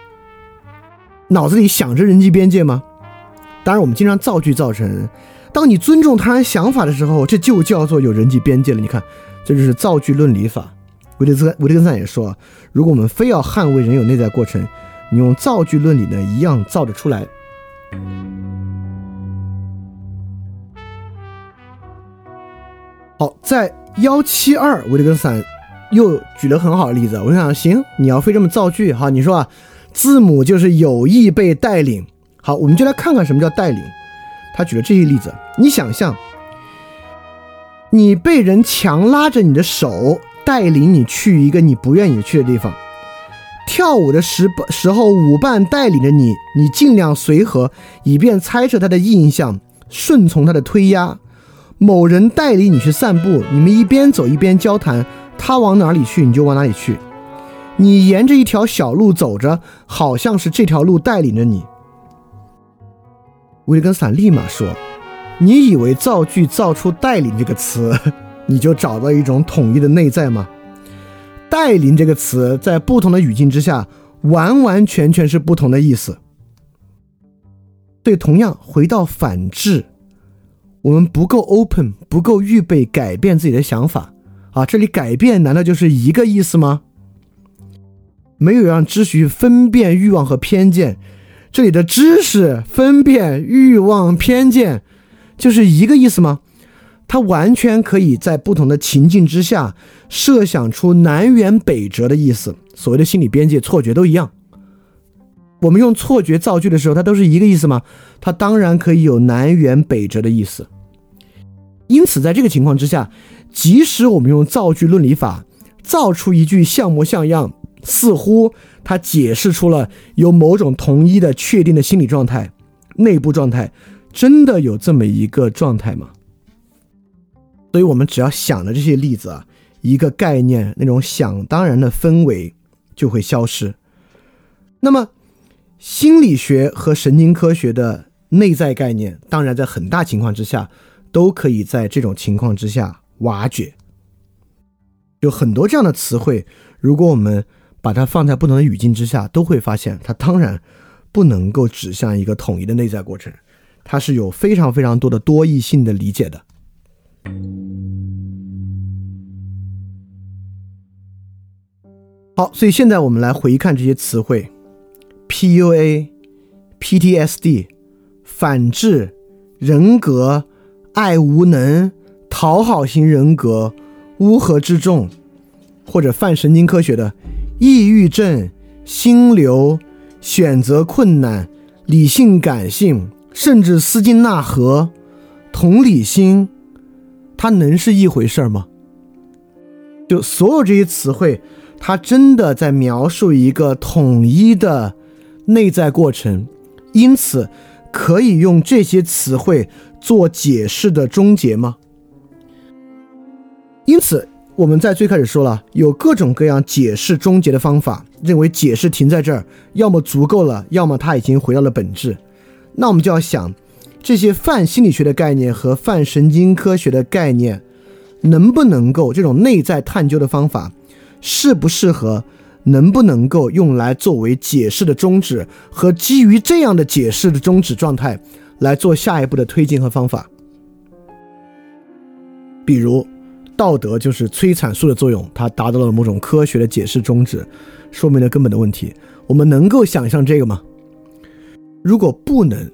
脑子里想着人际边界吗？当然，我们经常造句造成，当你尊重他人想法的时候，这就叫做有人际边界了。你看，这就是造句论理法。维特斯维特根斯坦也说，如果我们非要捍卫人有内在过程。你用造句论理呢，一样造得出来。好，在幺七二，维特根斯坦又举了很好的例子。我想，行，你要非这么造句，哈，你说啊，字母就是有意被带领。好，我们就来看看什么叫带领。他举了这些例子，你想象，你被人强拉着你的手，带领你去一个你不愿意去的地方。跳舞的时时候，舞伴带领着你，你尽量随和，以便猜测他的印象，顺从他的推压。某人带领你去散步，你们一边走一边交谈，他往哪里去你就往哪里去。你沿着一条小路走着，好像是这条路带领着你。维特根斯坦立马说：“你以为造句造出‘带领’这个词，你就找到一种统一的内在吗？”带领这个词在不同的语境之下，完完全全是不同的意思。对，同样回到反制，我们不够 open，不够预备改变自己的想法啊！这里改变难道就是一个意思吗？没有让知识分辨欲望和偏见，这里的知识分辨欲望偏见就是一个意思吗？它完全可以在不同的情境之下设想出南辕北辙的意思。所谓的心理边界、错觉都一样。我们用错觉造句的时候，它都是一个意思吗？它当然可以有南辕北辙的意思。因此，在这个情况之下，即使我们用造句论理法造出一句像模像样，似乎它解释出了有某种统一的、确定的心理状态、内部状态，真的有这么一个状态吗？所以，我们只要想的这些例子啊，一个概念那种想当然的氛围就会消失。那么，心理学和神经科学的内在概念，当然在很大情况之下都可以在这种情况之下瓦解。有很多这样的词汇，如果我们把它放在不同的语境之下，都会发现它当然不能够指向一个统一的内在过程，它是有非常非常多的多义性的理解的。好，所以现在我们来回看这些词汇：PUA、PTSD、反制、人格、爱无能、讨好型人格、乌合之众，或者泛神经科学的抑郁症、心流、选择困难、理性感性，甚至斯金纳和、同理心。它能是一回事儿吗？就所有这些词汇，它真的在描述一个统一的内在过程，因此可以用这些词汇做解释的终结吗？因此，我们在最开始说了，有各种各样解释终结的方法，认为解释停在这儿，要么足够了，要么它已经回到了本质。那我们就要想。这些泛心理学的概念和泛神经科学的概念，能不能够这种内在探究的方法，适不适合，能不能够用来作为解释的终止，和基于这样的解释的终止状态来做下一步的推进和方法？比如，道德就是催产素的作用，它达到了某种科学的解释终止，说明了根本的问题。我们能够想象这个吗？如果不能。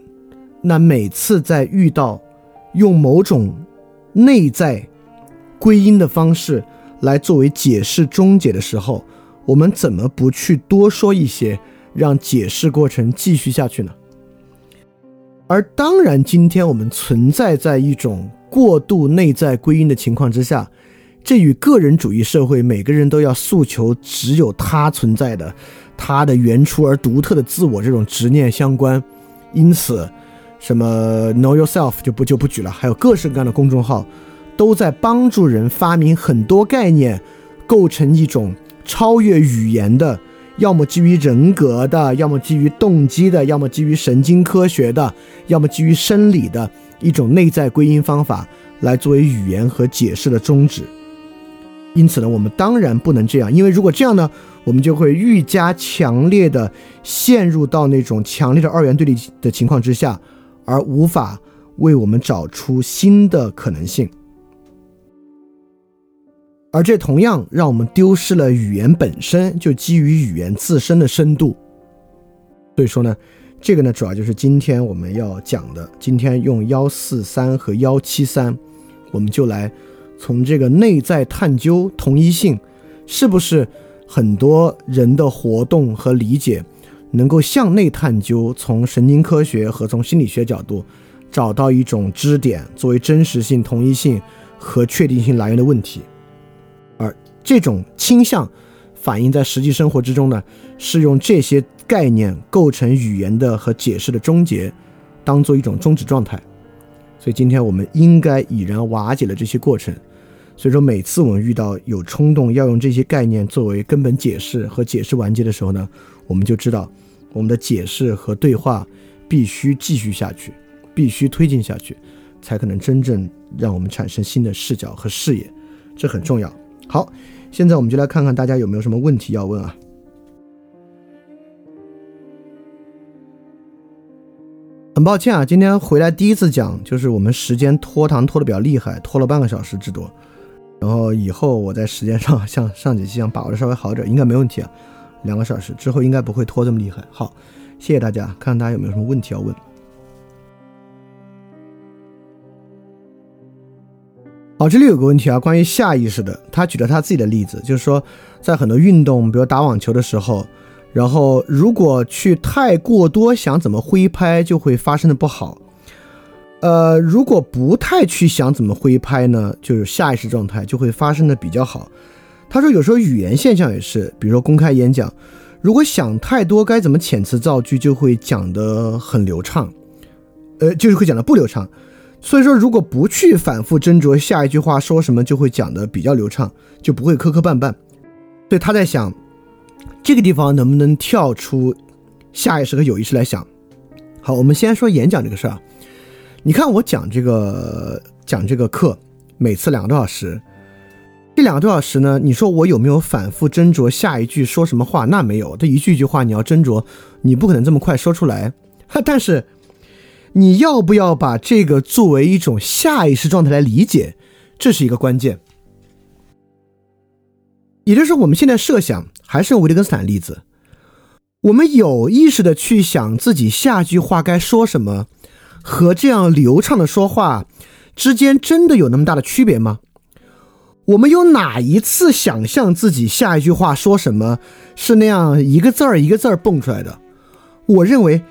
那每次在遇到用某种内在归因的方式来作为解释终结的时候，我们怎么不去多说一些，让解释过程继续下去呢？而当然，今天我们存在在一种过度内在归因的情况之下，这与个人主义社会每个人都要诉求只有他存在的、他的原初而独特的自我这种执念相关。因此，什么 Know Yourself 就不就不举了，还有各式各样的公众号，都在帮助人发明很多概念，构成一种超越语言的。要么基于人格的，要么基于动机的，要么基于神经科学的，要么基于生理的一种内在归因方法，来作为语言和解释的宗旨。因此呢，我们当然不能这样，因为如果这样呢，我们就会愈加强烈的陷入到那种强烈的二元对立的情况之下，而无法为我们找出新的可能性。而这同样让我们丢失了语言本身就基于语言自身的深度。所以说呢，这个呢主要就是今天我们要讲的。今天用幺四三和幺七三，我们就来从这个内在探究同一性，是不是很多人的活动和理解能够向内探究，从神经科学和从心理学角度找到一种支点，作为真实性、同一性和确定性来源的问题。而这种倾向反映在实际生活之中呢，是用这些概念构成语言的和解释的终结，当做一种终止状态。所以今天我们应该已然瓦解了这些过程。所以说，每次我们遇到有冲动要用这些概念作为根本解释和解释完结的时候呢，我们就知道我们的解释和对话必须继续下去，必须推进下去，才可能真正让我们产生新的视角和视野。这很重要。好。现在我们就来看看大家有没有什么问题要问啊？很抱歉啊，今天回来第一次讲，就是我们时间拖堂拖的比较厉害，拖了半个小时之多。然后以后我在时间上 像上几期一样把握的稍微好点，应该没问题啊。两个小时之后应该不会拖这么厉害。好，谢谢大家，看看大家有没有什么问题要问。好，这里有个问题啊，关于下意识的。他举了他自己的例子，就是说，在很多运动，比如打网球的时候，然后如果去太过多想怎么挥拍，就会发生的不好。呃，如果不太去想怎么挥拍呢，就是下意识状态就会发生的比较好。他说，有时候语言现象也是，比如说公开演讲，如果想太多该怎么遣词造句，就会讲得很流畅，呃，就是会讲的不流畅。所以说，如果不去反复斟酌下一句话说什么，就会讲的比较流畅，就不会磕磕绊绊。对他在想，这个地方能不能跳出下意识和有意识来想？好，我们先说演讲这个事儿。你看我讲这个讲这个课，每次两个多小时，这两个多小时呢，你说我有没有反复斟酌下一句说什么话？那没有，这一句一句话你要斟酌，你不可能这么快说出来。哈但是。你要不要把这个作为一种下意识状态来理解？这是一个关键。也就是我们现在设想，还是用维特根斯坦例子，我们有意识的去想自己下句话该说什么，和这样流畅的说话之间真的有那么大的区别吗？我们有哪一次想象自己下一句话说什么是那样一个字儿一个字儿蹦出来的？我认为。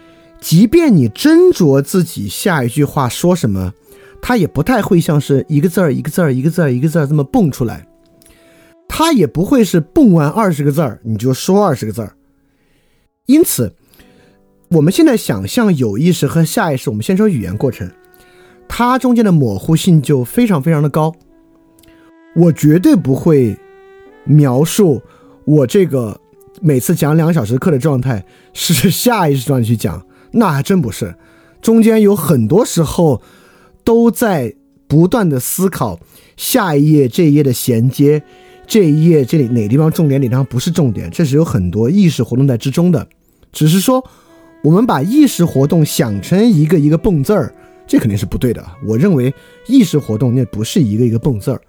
即便你斟酌自己下一句话说什么，它也不太会像是一个字儿一个字儿一个字儿一个字儿这么蹦出来，它也不会是蹦完二十个字儿你就说二十个字儿。因此，我们现在想象有意识和下意识，我们先说语言过程，它中间的模糊性就非常非常的高。我绝对不会描述我这个每次讲两个小时课的状态是下意识状态去讲。那还真不是，中间有很多时候都在不断的思考下一页这一页的衔接，这一页这里哪地方重点，哪地方不是重点，这是有很多意识活动在之中的。只是说，我们把意识活动想成一个一个蹦字儿，这肯定是不对的。我认为意识活动那不是一个一个蹦字儿，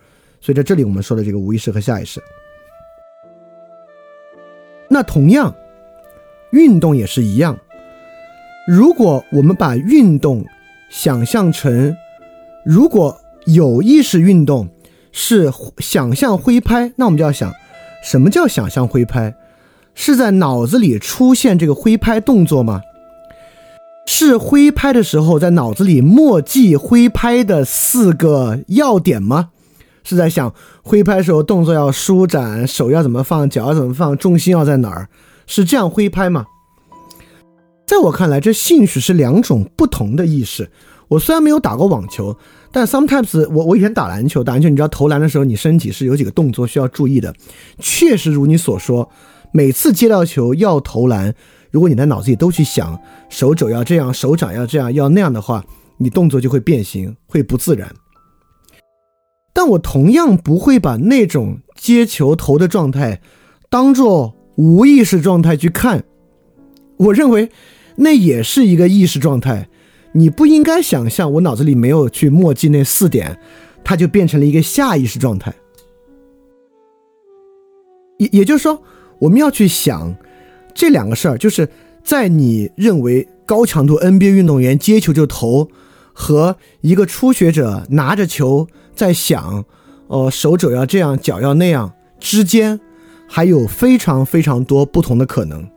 所以在这里我们说的这个无意识和下意识，那同样运动也是一样。如果我们把运动想象成，如果有意识运动是想象挥拍，那我们就要想，什么叫想象挥拍？是在脑子里出现这个挥拍动作吗？是挥拍的时候在脑子里默记挥拍的四个要点吗？是在想挥拍时候动作要舒展，手要怎么放，脚要怎么放，重心要在哪儿？是这样挥拍吗？在我看来，这兴许是两种不同的意识。我虽然没有打过网球，但 sometimes 我我以前打篮球，打篮球你知道投篮的时候，你身体是有几个动作需要注意的。确实如你所说，每次接到球要投篮，如果你在脑子里都去想手肘要这样，手掌要这样，要那样的话，你动作就会变形，会不自然。但我同样不会把那种接球投的状态当做无意识状态去看，我认为那也是一个意识状态。你不应该想象我脑子里没有去默记那四点，它就变成了一个下意识状态。也也就是说，我们要去想这两个事儿，就是在你认为高强度 NBA 运动员接球就投，和一个初学者拿着球在想，哦，手肘要这样，脚要那样之间，还有非常非常多不同的可能。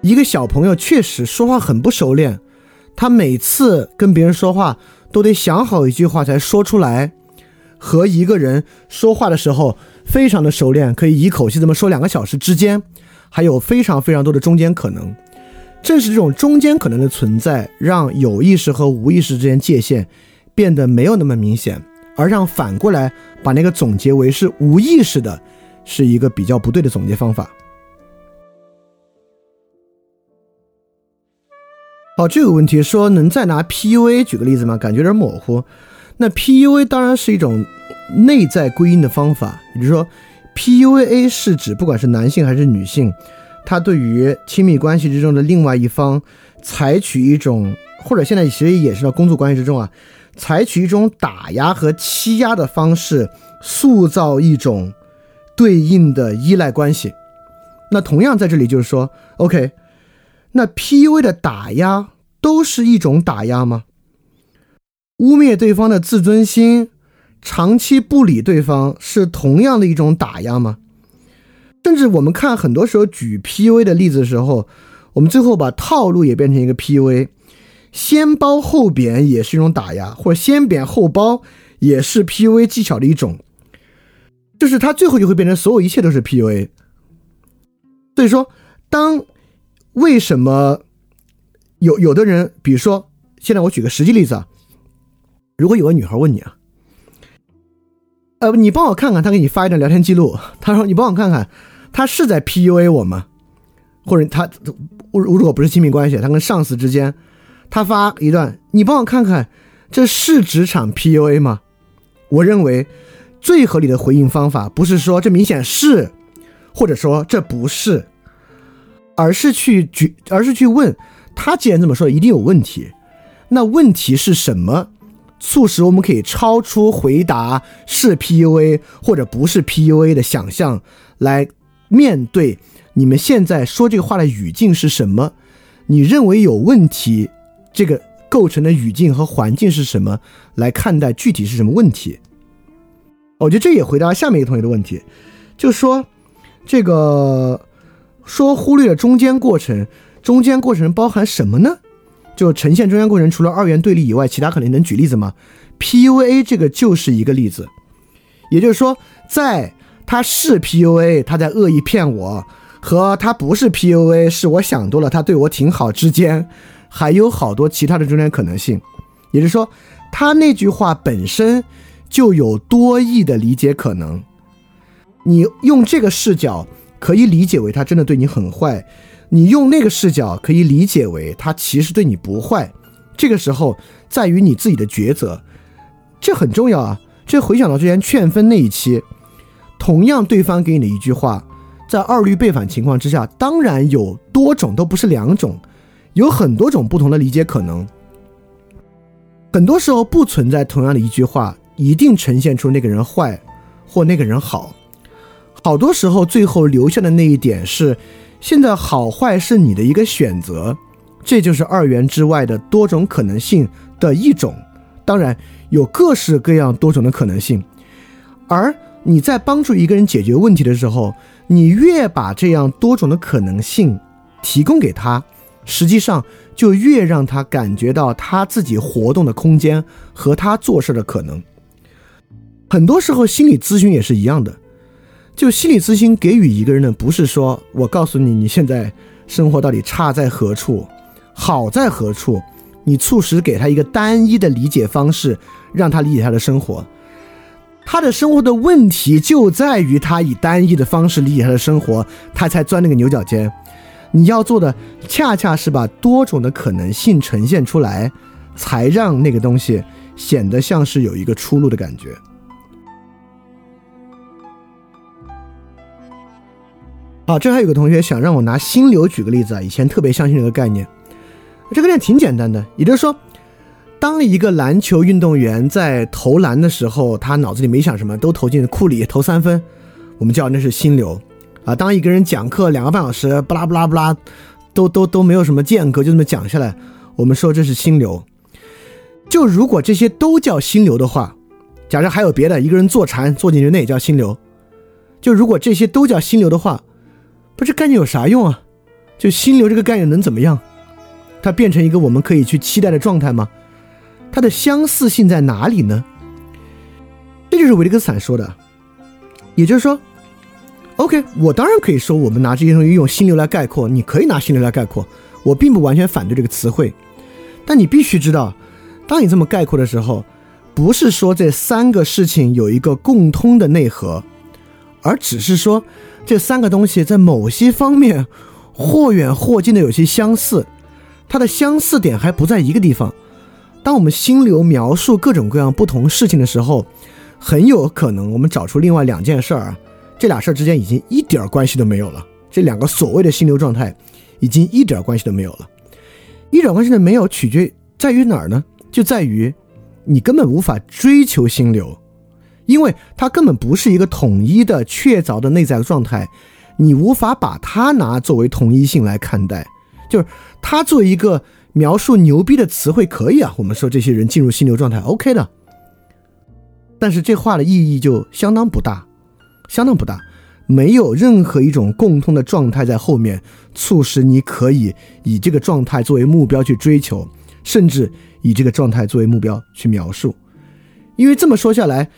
一个小朋友确实说话很不熟练。他每次跟别人说话都得想好一句话才说出来，和一个人说话的时候非常的熟练，可以一口气这么说两个小时之间，还有非常非常多的中间可能。正是这种中间可能的存在，让有意识和无意识之间界限变得没有那么明显，而让反过来把那个总结为是无意识的，是一个比较不对的总结方法。好，这个问题说能再拿 PUA 举个例子吗？感觉有点模糊。那 PUA 当然是一种内在归因的方法，也就是说，PUA 是指不管是男性还是女性，他对于亲密关系之中的另外一方采取一种，或者现在其实也是到工作关系之中啊，采取一种打压和欺压的方式，塑造一种对应的依赖关系。那同样在这里就是说，OK。那 PUA 的打压都是一种打压吗？污蔑对方的自尊心，长期不理对方是同样的一种打压吗？甚至我们看很多时候举 PUA 的例子的时候，我们最后把套路也变成一个 PUA，先褒后贬也是一种打压，或者先贬后褒也是 PUA 技巧的一种，就是它最后就会变成所有一切都是 PUA。所以说，当为什么有有的人，比如说，现在我举个实际例子啊，如果有个女孩问你啊，呃，你帮我看看，她给你发一段聊天记录，她说你帮我看看，她是在 PUA 我吗？或者她如如果不是亲密关系，她跟上司之间，她发一段，你帮我看看，这是职场 PUA 吗？我认为最合理的回应方法不是说这明显是，或者说这不是。而是去举，而是去问他。既然这么说，一定有问题。那问题是什么，促使我们可以超出回答是 PUA 或者不是 PUA 的想象，来面对你们现在说这个话的语境是什么？你认为有问题，这个构成的语境和环境是什么？来看待具体是什么问题？我觉得这也回答下面一个同学的问题，就说这个。说忽略了中间过程，中间过程包含什么呢？就呈现中间过程，除了二元对立以外，其他可能能举例子吗？PUA 这个就是一个例子，也就是说，在他是 PUA，他在恶意骗我，和他不是 PUA，是我想多了，他对我挺好之间，还有好多其他的中间可能性。也就是说，他那句话本身就有多义的理解可能。你用这个视角。可以理解为他真的对你很坏，你用那个视角可以理解为他其实对你不坏。这个时候在于你自己的抉择，这很重要啊。这回想到之前劝分那一期，同样对方给你的一句话，在二律背反情况之下，当然有多种，都不是两种，有很多种不同的理解可能。很多时候不存在同样的一句话，一定呈现出那个人坏或那个人好。好多时候，最后留下的那一点是，现在好坏是你的一个选择，这就是二元之外的多种可能性的一种。当然，有各式各样多种的可能性，而你在帮助一个人解决问题的时候，你越把这样多种的可能性提供给他，实际上就越让他感觉到他自己活动的空间和他做事的可能。很多时候，心理咨询也是一样的。就心理咨询给予一个人的，不是说我告诉你你现在生活到底差在何处，好在何处，你促使给他一个单一的理解方式，让他理解他的生活。他的生活的问题就在于他以单一的方式理解他的生活，他才钻那个牛角尖。你要做的恰恰是把多种的可能性呈现出来，才让那个东西显得像是有一个出路的感觉。啊，这还有个同学想让我拿心流举个例子啊。以前特别相信这个概念，这个概念挺简单的，也就是说，当一个篮球运动员在投篮的时候，他脑子里没想什么，都投进库里投三分，我们叫那是心流啊。当一个人讲课两个半小时，不拉不拉不拉，都都都没有什么间隔，就这么讲下来，我们说这是心流。就如果这些都叫心流的话，假设还有别的，一个人坐禅坐进去那也叫心流。就如果这些都叫心流的话。不，这概念有啥用啊？就心流这个概念能怎么样？它变成一个我们可以去期待的状态吗？它的相似性在哪里呢？这就是维特根斯坦说的。也就是说，OK，我当然可以说我们拿这些东西用心流来概括，你可以拿心流来概括，我并不完全反对这个词汇。但你必须知道，当你这么概括的时候，不是说这三个事情有一个共通的内核，而只是说。这三个东西在某些方面或远或近的有些相似，它的相似点还不在一个地方。当我们心流描述各种各样不同事情的时候，很有可能我们找出另外两件事儿啊，这俩事儿之间已经一点关系都没有了。这两个所谓的心流状态已经一点关系都没有了，一点关系都没有，取决在于哪儿呢？就在于你根本无法追求心流。因为它根本不是一个统一的、确凿的内在状态，你无法把它拿作为同一性来看待。就是它作为一个描述牛逼的词汇可以啊，我们说这些人进入心流状态 OK 的。但是这话的意义就相当不大，相当不大，没有任何一种共通的状态在后面促使你可以以这个状态作为目标去追求，甚至以这个状态作为目标去描述。因为这么说下来。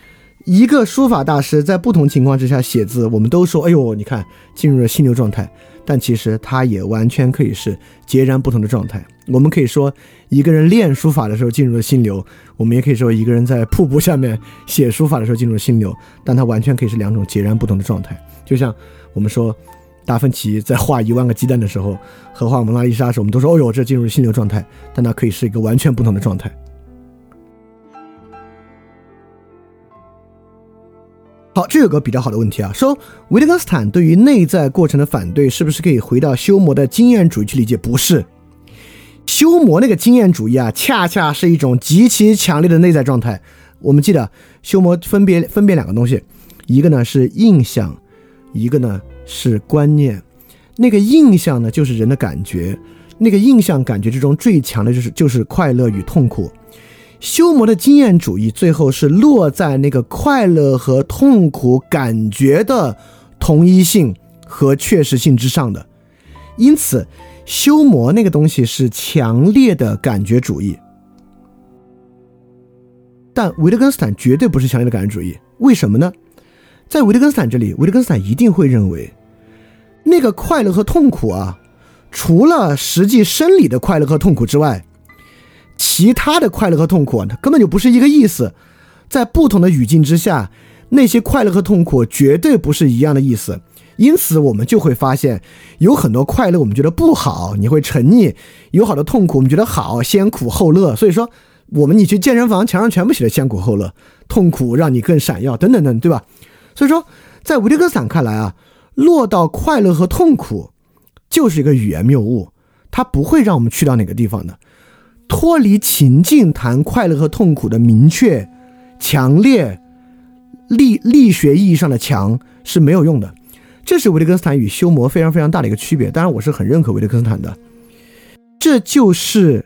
一个书法大师在不同情况之下写字，我们都说：“哎呦，你看进入了心流状态。”但其实他也完全可以是截然不同的状态。我们可以说，一个人练书法的时候进入了心流；我们也可以说，一个人在瀑布下面写书法的时候进入了心流。但他完全可以是两种截然不同的状态。就像我们说，达芬奇在画一万个鸡蛋的时候和画蒙娜丽莎时，我们都说：“哦呦，这进入了心流状态。”但它可以是一个完全不同的状态。好，这有个比较好的问题啊，说维特根斯坦对于内在过程的反对，是不是可以回到修魔的经验主义去理解？不是，修魔那个经验主义啊，恰恰是一种极其强烈的内在状态。我们记得修魔分别分别两个东西，一个呢是印象，一个呢是观念。那个印象呢就是人的感觉，那个印象感觉之中最强的就是就是快乐与痛苦。修魔的经验主义最后是落在那个快乐和痛苦感觉的同一性和确实性之上的，因此修魔那个东西是强烈的感觉主义。但维特根斯坦绝对不是强烈的感觉主义，为什么呢？在维特根斯坦这里，维特根斯坦一定会认为，那个快乐和痛苦啊，除了实际生理的快乐和痛苦之外。其他的快乐和痛苦，它根本就不是一个意思。在不同的语境之下，那些快乐和痛苦绝对不是一样的意思。因此，我们就会发现，有很多快乐我们觉得不好，你会沉溺；有好多痛苦我们觉得好，先苦后乐。所以说，我们你去健身房，墙上全部写的先苦后乐，痛苦让你更闪耀，等等等，对吧？所以说，在维特根斯坦看来啊，落到快乐和痛苦就是一个语言谬误，它不会让我们去到哪个地方的。脱离情境谈快乐和痛苦的明确、强烈、力力学意义上的强是没有用的。这是维特根斯坦与修魔非常非常大的一个区别。当然，我是很认可维特根斯坦的。这就是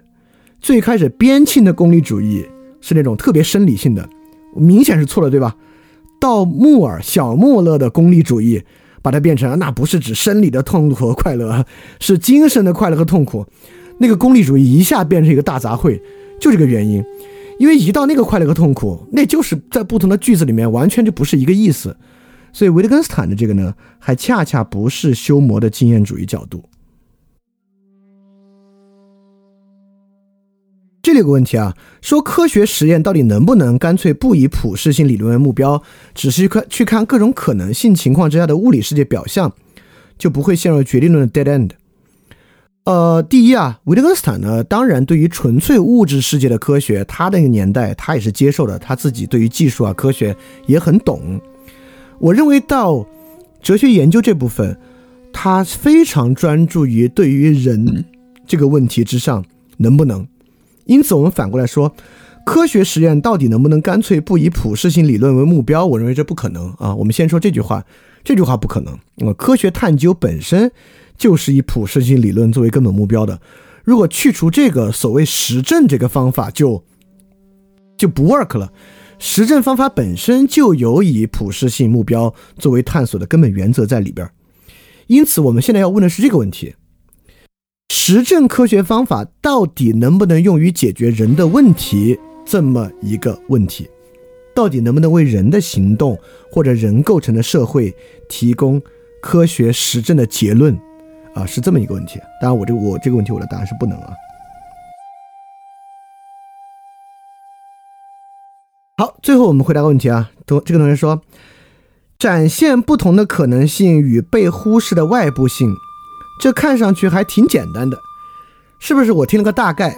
最开始边沁的功利主义是那种特别生理性的，明显是错了，对吧？到穆尔小穆勒的功利主义，把它变成那不是指生理的痛苦和快乐，是精神的快乐和痛苦。那个功利主义一下变成一个大杂烩，就这个原因。因为一到那个快乐和痛苦，那就是在不同的句子里面完全就不是一个意思。所以维特根斯坦的这个呢，还恰恰不是修魔的经验主义角度。这里有个问题啊，说科学实验到底能不能干脆不以普适性理论为目标，只是看去看各种可能性情况之下的物理世界表象，就不会陷入决定论的 dead end？呃，第一啊，维特根斯坦呢，当然对于纯粹物质世界的科学，他那个年代他也是接受的，他自己对于技术啊科学也很懂。我认为到哲学研究这部分，他非常专注于对于人这个问题之上能不能。因此，我们反过来说，科学实验到底能不能干脆不以普适性理论为目标？我认为这不可能啊。我们先说这句话，这句话不可能。那么，科学探究本身就是以普适性理论作为根本目标的。如果去除这个所谓实证这个方法，就就不 work 了。实证方法本身就有以普适性目标作为探索的根本原则在里边。因此，我们现在要问的是这个问题。实证科学方法到底能不能用于解决人的问题？这么一个问题，到底能不能为人的行动或者人构成的社会提供科学实证的结论？啊，是这么一个问题。当然，我这个我这个问题我的答案是不能啊。好，最后我们回答个问题啊。同这个同学说，展现不同的可能性与被忽视的外部性。这看上去还挺简单的，是不是？我听了个大概，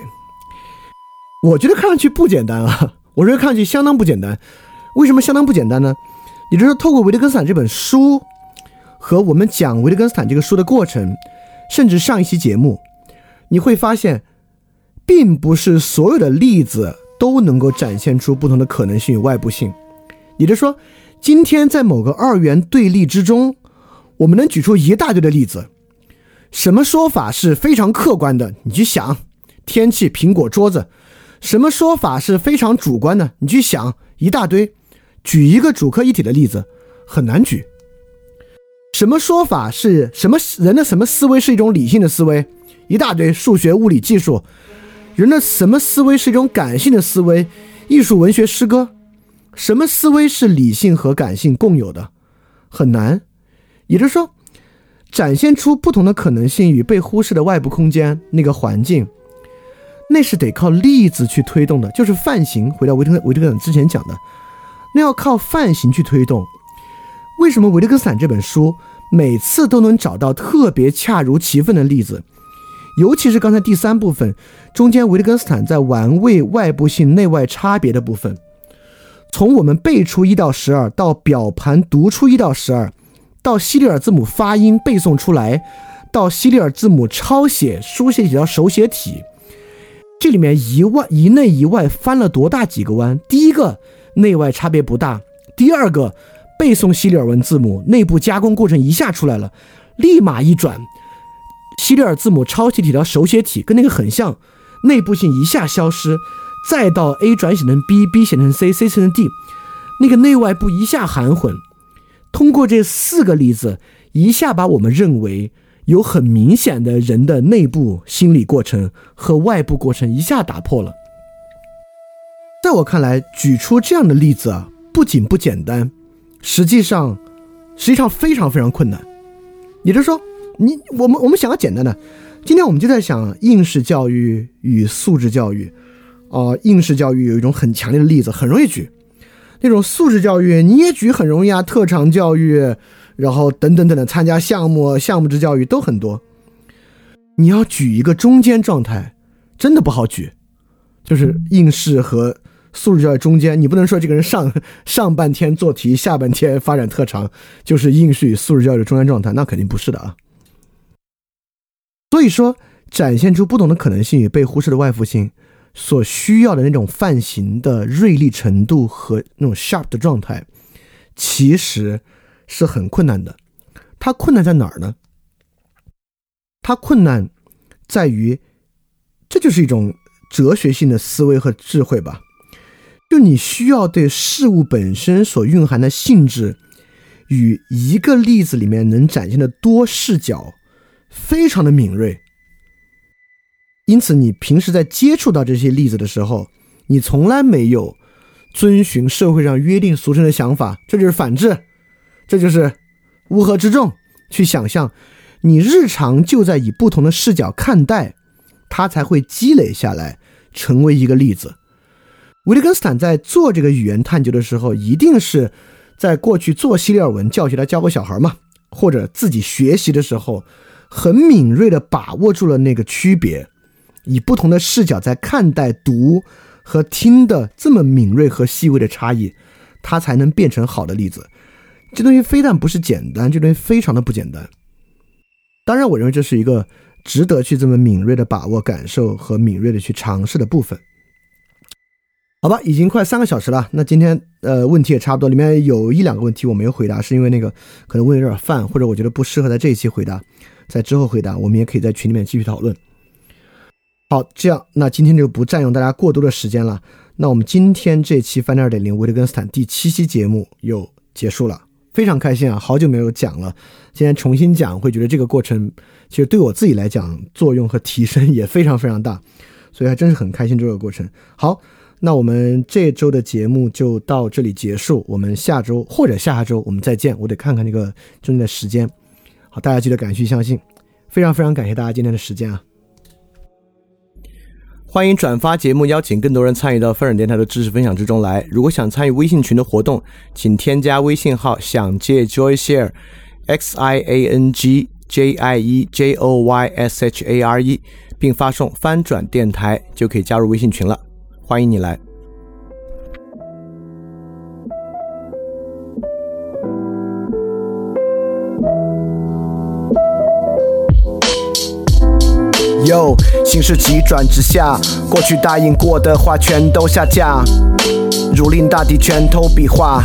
我觉得看上去不简单啊！我觉得看上去相当不简单。为什么相当不简单呢？也就是说，透过维特根斯坦这本书和我们讲维特根斯坦这个书的过程，甚至上一期节目，你会发现，并不是所有的例子都能够展现出不同的可能性与外部性。也就是说，今天在某个二元对立之中，我们能举出一大堆的例子。什么说法是非常客观的？你去想，天气、苹果、桌子。什么说法是非常主观的？你去想一大堆。举一个主客一体的例子，很难举。什么说法是什么人的什么思维是一种理性的思维？一大堆数学、物理、技术。人的什么思维是一种感性的思维？艺术、文学、诗歌。什么思维是理性和感性共有的？很难。也就是说。展现出不同的可能性与被忽视的外部空间那个环境，那是得靠例子去推动的，就是范型。回到维特维特根斯坦之前讲的，那要靠范型去推动。为什么维特根斯坦这本书每次都能找到特别恰如其分的例子？尤其是刚才第三部分中间，维特根斯坦在玩味外部性内外差别的部分，从我们背出一到十二到表盘读出一到十二。到西里尔字母发音背诵出来，到西里尔字母抄写书写几条手写体，这里面一外一内一外翻了多大几个弯？第一个内外差别不大，第二个背诵西里尔文字母内部加工过程一下出来了，立马一转，西里尔字母抄写体到手写体跟那个很像，内部性一下消失，再到 A 转写成 B，B 写成 C，C 写成 D，那个内外部一下含混。通过这四个例子，一下把我们认为有很明显的人的内部心理过程和外部过程一下打破了。在我看来，举出这样的例子啊，不仅不简单，实际上，实际上非常非常困难。也就是说，你我们我们想要简单的，今天我们就在想应试教育与素质教育。哦，应试教育有一种很强烈的例子，很容易举。那种素质教育你也举很容易啊，特长教育，然后等等等等，参加项目、项目制教育都很多。你要举一个中间状态，真的不好举，就是应试和素质教育中间，你不能说这个人上 上半天做题，下半天发展特长，就是应试与素质教育的中间状态，那肯定不是的啊。所以说，展现出不同的可能性与被忽视的外部性。所需要的那种泛型的锐利程度和那种 sharp 的状态，其实是很困难的。它困难在哪儿呢？它困难在于，这就是一种哲学性的思维和智慧吧。就你需要对事物本身所蕴含的性质，与一个例子里面能展现的多视角，非常的敏锐。因此，你平时在接触到这些例子的时候，你从来没有遵循社会上约定俗成的想法，这就是反智，这就是乌合之众去想象。你日常就在以不同的视角看待，它才会积累下来，成为一个例子。维特根斯坦在做这个语言探究的时候，一定是在过去做希利尔文教学，他教过小孩嘛，或者自己学习的时候，很敏锐的把握住了那个区别，以不同的视角在看待读和听的这么敏锐和细微的差异，它才能变成好的例子。这东西非但不是简单，这东西非常的不简单。当然，我认为这是一个值得去这么敏锐的把握感受和敏锐的去尝试的部分。好吧，已经快三个小时了。那今天呃问题也差不多，里面有一两个问题我没有回答，是因为那个可能问有点泛，或者我觉得不适合在这一期回答，在之后回答。我们也可以在群里面继续讨论。好，这样那今天就不占用大家过多的时间了。那我们今天这期翻二点零维特根斯坦第七期节目又结束了，非常开心啊！好久没有讲了，今天重新讲，会觉得这个过程其实对我自己来讲作用和提升也非常非常大，所以还真是很开心这个过程。好。那我们这周的节目就到这里结束，我们下周或者下下周我们再见。我得看看那个中间的时间。好，大家记得感谢相信，非常非常感谢大家今天的时间啊！欢迎转发节目，邀请更多人参与到风尔电台的知识分享之中来。如果想参与微信群的活动，请添加微信号“想借 Joy Share”，X I A N G J I E J O Y S H A R E，并发送“翻转电台”就可以加入微信群了。欢迎你来。哟，形势急转直下，过去答应过的话全都下架。如临大敌，拳头比划，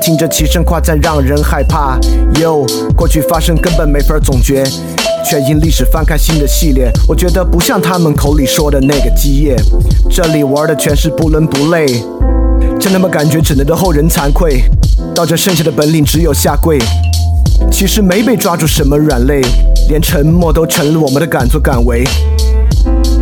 听着齐声夸赞让人害怕。哟，过去发生根本没法总结。却因历史翻开新的系列，我觉得不像他们口里说的那个基业。这里玩的全是不伦不类，真他妈感觉只能对后人惭愧。到这剩下的本领只有下跪。其实没被抓住什么软肋，连沉默都成了我们的敢作敢为。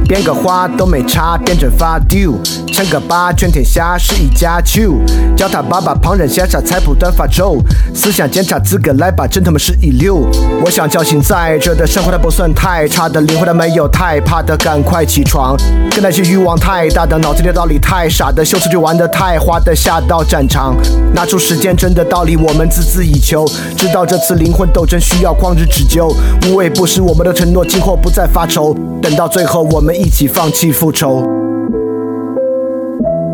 编个花都没差，变成发丢，称个八，全天下是一家球。叫他爸爸，旁人瞎傻，菜谱端发粥。思想检查资格来吧，真他妈是一流。我想叫醒在这的生活，它不算太差的，灵魂它没有太怕的，赶快起床。跟那些欲望太大的，脑子里的道理太傻的，秀词就玩的太花的，下到战场，拿出时间真的道理，我们孜孜以求。知道这次灵魂斗争需要旷日持久，无畏不是我们的承诺，今后不再发愁。等到最后，我们。一起放弃复仇。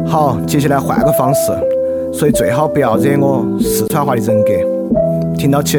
好，接下来换个方式，所以最好不要惹我四川话的人格，听到起。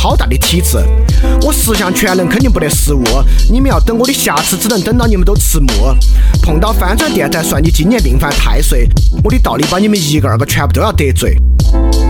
好。大的体质，我十项全能肯定不得失误。你们要等我的瑕疵，只能等到你们都迟暮。碰到翻转电台，算你今年命犯太岁。我的道理把你们一个二个全部都要得罪。